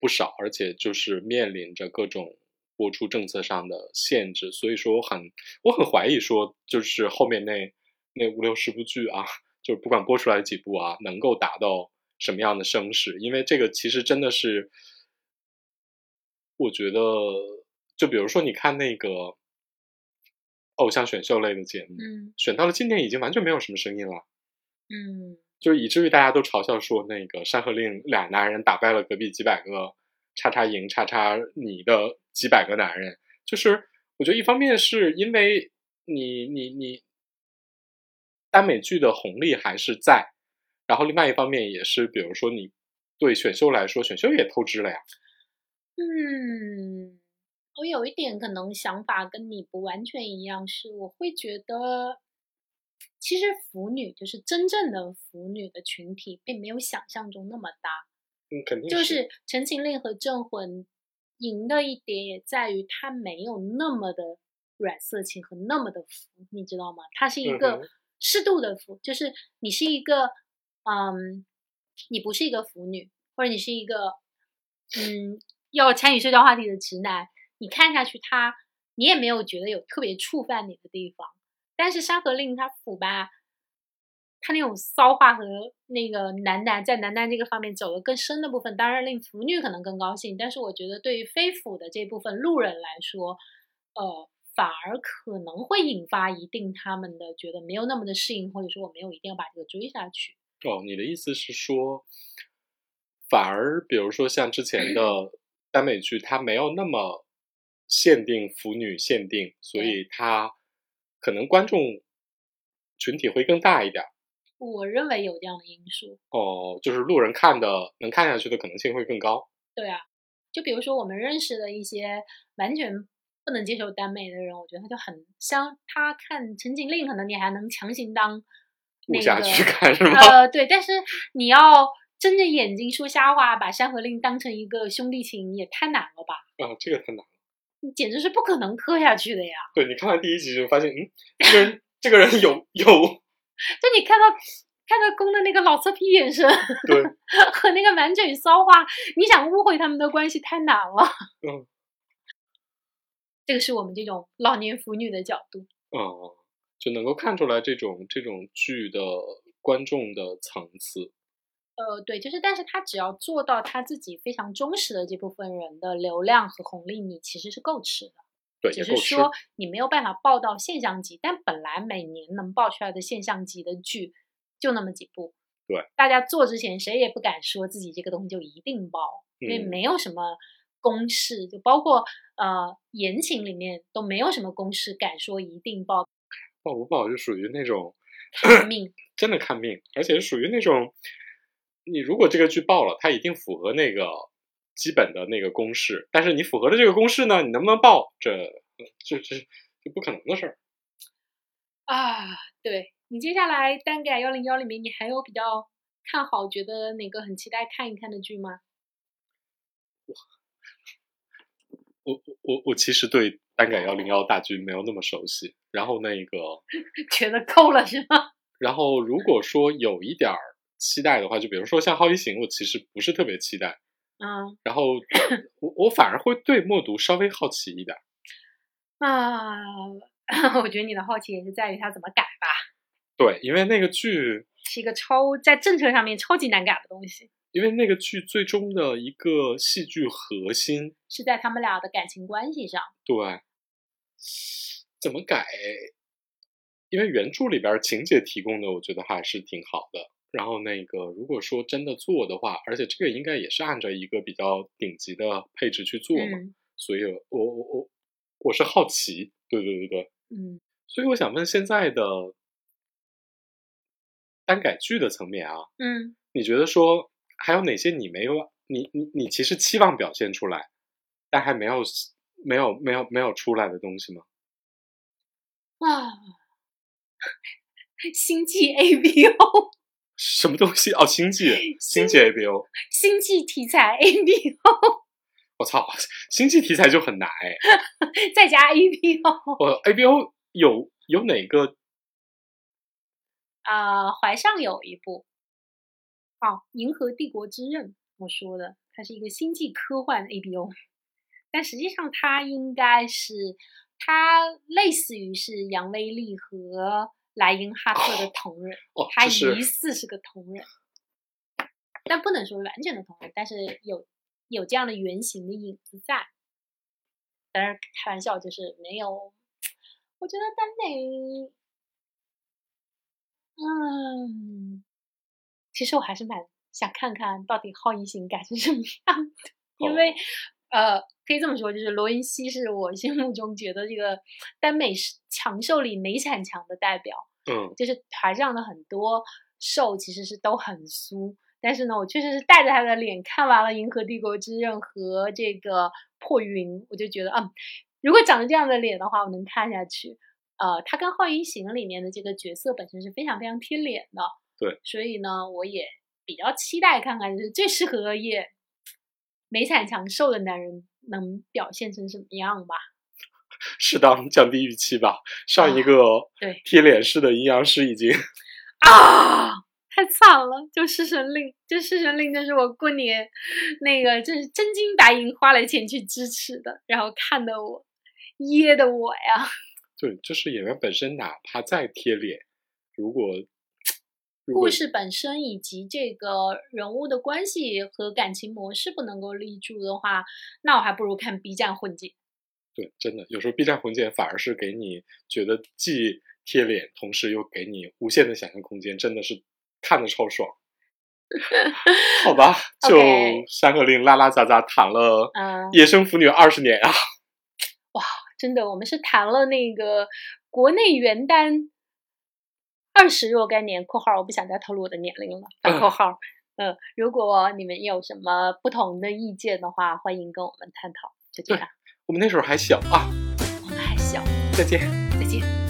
不少，而且就是面临着各种播出政策上的限制，所以说我很我很怀疑说就是后面那那五六十部剧啊，就是不管播出来几部啊，能够达到什么样的声势，因为这个其实真的是，我觉得就比如说你看那个偶像选秀类的节目，嗯选到了今年已经完全没有什么声音了。嗯就是以至于大家都嘲笑说，那个《山河令》俩男人打败了隔壁几百个叉叉赢叉叉你的几百个男人。就是我觉得一方面是因为你你你耽美剧的红利还是在，然后另外一方面也是，比如说你对选秀来说，选秀也透支了呀。嗯，我有一点可能想法跟你不完全一样，是我会觉得，其实腐女就是真正的腐女的群体，并没有想象中那么大。嗯，肯定就是《陈情令》和《镇魂》赢的一点也在于它没有那么的软色情和那么的腐，你知道吗？它是一嗯个哼适度的腐，就是你是一个，嗯，你不是一个腐女，或者你是一个，嗯，要参与社交话题的直男，你看下去他，你也没有觉得有特别触犯你的地方。但是《山河令》它腐吧，它那种骚话和那个男男在男男这个方面走得更深的部分，当然令腐女可能更高兴。但是我觉得对于非腐的这部分路人来说，呃，反而可能会引发一定他们的觉得没有那么的适应，或者说我没有一定要把这个追下去。哦，你的意思是说，反而比如说像之前的 <clears throat> 耽美剧，它没有那么限定腐女限定，所以它可能观众群体会更大一点。我认为有这样的因素。哦，就是路人看的能看下去的可能性会更高。对啊，就比如说我们认识的一些完全不能接受耽美的人，我觉得他就很像他看《陈情令》，可能你还能强行当那个去看是吗？呃，对，但是你要睁着眼睛说瞎话，把《山河令》当成一个兄弟情，也太难了吧？啊，这个太难了。你简直是不可能磕下去的呀！对你看完第一集就发现，嗯，这个人这个人有有 <laughs> 就你看到看到公的那个老色批眼神对，<laughs> 和那个满嘴骚话，你想误会他们的关系太难了。嗯这个是我们这种老年腐女的角度。嗯，就能够看出来这种这种剧的观众的层次。呃，对，就是，但是他只要做到他自己非常忠实的这部分人的流量和红利，你其实是够吃的。对，只也够吃。是说你没有办法报到现象级，但本来每年能报出来的现象级的剧就那么几部。对，大家做之前谁也不敢说自己这个东西就一定爆，因为嗯没有什么公式，就包括呃言情里面都没有什么公式敢说一定爆，爆不爆就属于那种看命。<clears throat> 真的看命，而且属于那种，你如果这个剧爆了，它一定符合那个基本的那个公式，但是你符合了这个公式呢，你能不能爆，这这这这不可能的事儿。啊，对你接下来单改幺零幺里面，你还有比较看好、觉得哪个很期待看一看的剧吗？我我我我其实对单改幺零幺大军没有那么熟悉，然后那个，<laughs> 觉得够了是吗？然后如果说有一点儿期待的话，就比如说像《好奇行》，我其实不是特别期待，嗯。然后我我反而会对默读稍微好奇一点儿。啊，<laughs> 我觉得你的好奇也是在于它怎么改吧，对，因为那个剧，是一个超在政策上面超级难改的东西，因为那个剧最终的一个戏剧核心，是在他们俩的感情关系上。对，怎么改？因为原著里边情节提供的，我觉得还是挺好的。然后那个，如果说真的做的话，而且这个应该也是按照一个比较顶级的配置去做嘛，嗯所以我我我我是好奇，对对对对，嗯所以我想问现在的单改剧的层面啊，嗯，你觉得说还有哪些你没有，你你你其实期望表现出来，但还没有没有没有没有出来的东西吗？啊，<sighs> 星际 ABO，<laughs> 什么东西？哦，星际，<laughs> 星际 ABO，星际题材 ABO，<laughs> 我操，星际题材就很难哎。再加 ABO，我 ABO 有有哪个？啊，怀上有一部，哦，《银河帝国之刃》，我说的，它是一个星际科幻 ABO，但实际上它应该是，它类似于是杨威利和莱因哈特的同人，哦，它疑似是个同人，但不能说完全的同人，但是有有这样的原型的影子在。当然开玩笑，就是没有，我觉得耽美，嗯，其实我还是蛮想看看到底好一行改成什么样的，因为、呃，可以这么说，就是罗云熙是我心目中觉得这个耽美是强兽里美产强的代表。嗯，就是台上的很多兽其实是都很酥，但是呢，我确实是带着他的脸看完了《银河帝国之刃》和这个破云，我就觉得，嗯，如果长着这样的脸的话，我能看下去。呃，他跟《浩一行》里面的这个角色本身是非常非常贴脸的，对，所以呢，我也比较期待看看，就是最适合也美惨强瘦的男人能表现成什么样吧。适当降低预期吧。<laughs> 上一啊个对贴脸式的阴阳师已经，<laughs> 啊，太惨了！就侍神令，就侍神令，就是我过年那个，就是真金白银花了钱去支持的，然后看的我噎的我呀。<laughs> 对，就是演员本身哪怕再贴脸，如果故事本身以及这个人物的关系和感情模式不能够立住的话，那我还不如看 B 站混剪。对，真的有时候 B 站混剪反而是给你觉得既贴脸，同时又给你无限的想象空间，真的是看的超爽。<laughs> 好吧，就《山河令》拉拉杂杂谈了嗯，野生腐女二十年啊！哇真的，我们是谈了那个国内元旦二十若干年（括号我不想再透露我的年龄了，打括号）。嗯，如果你们有什么不同的意见的话，欢迎跟我们探讨。就这样，我们那时候还小啊，我们还小，再见。再见。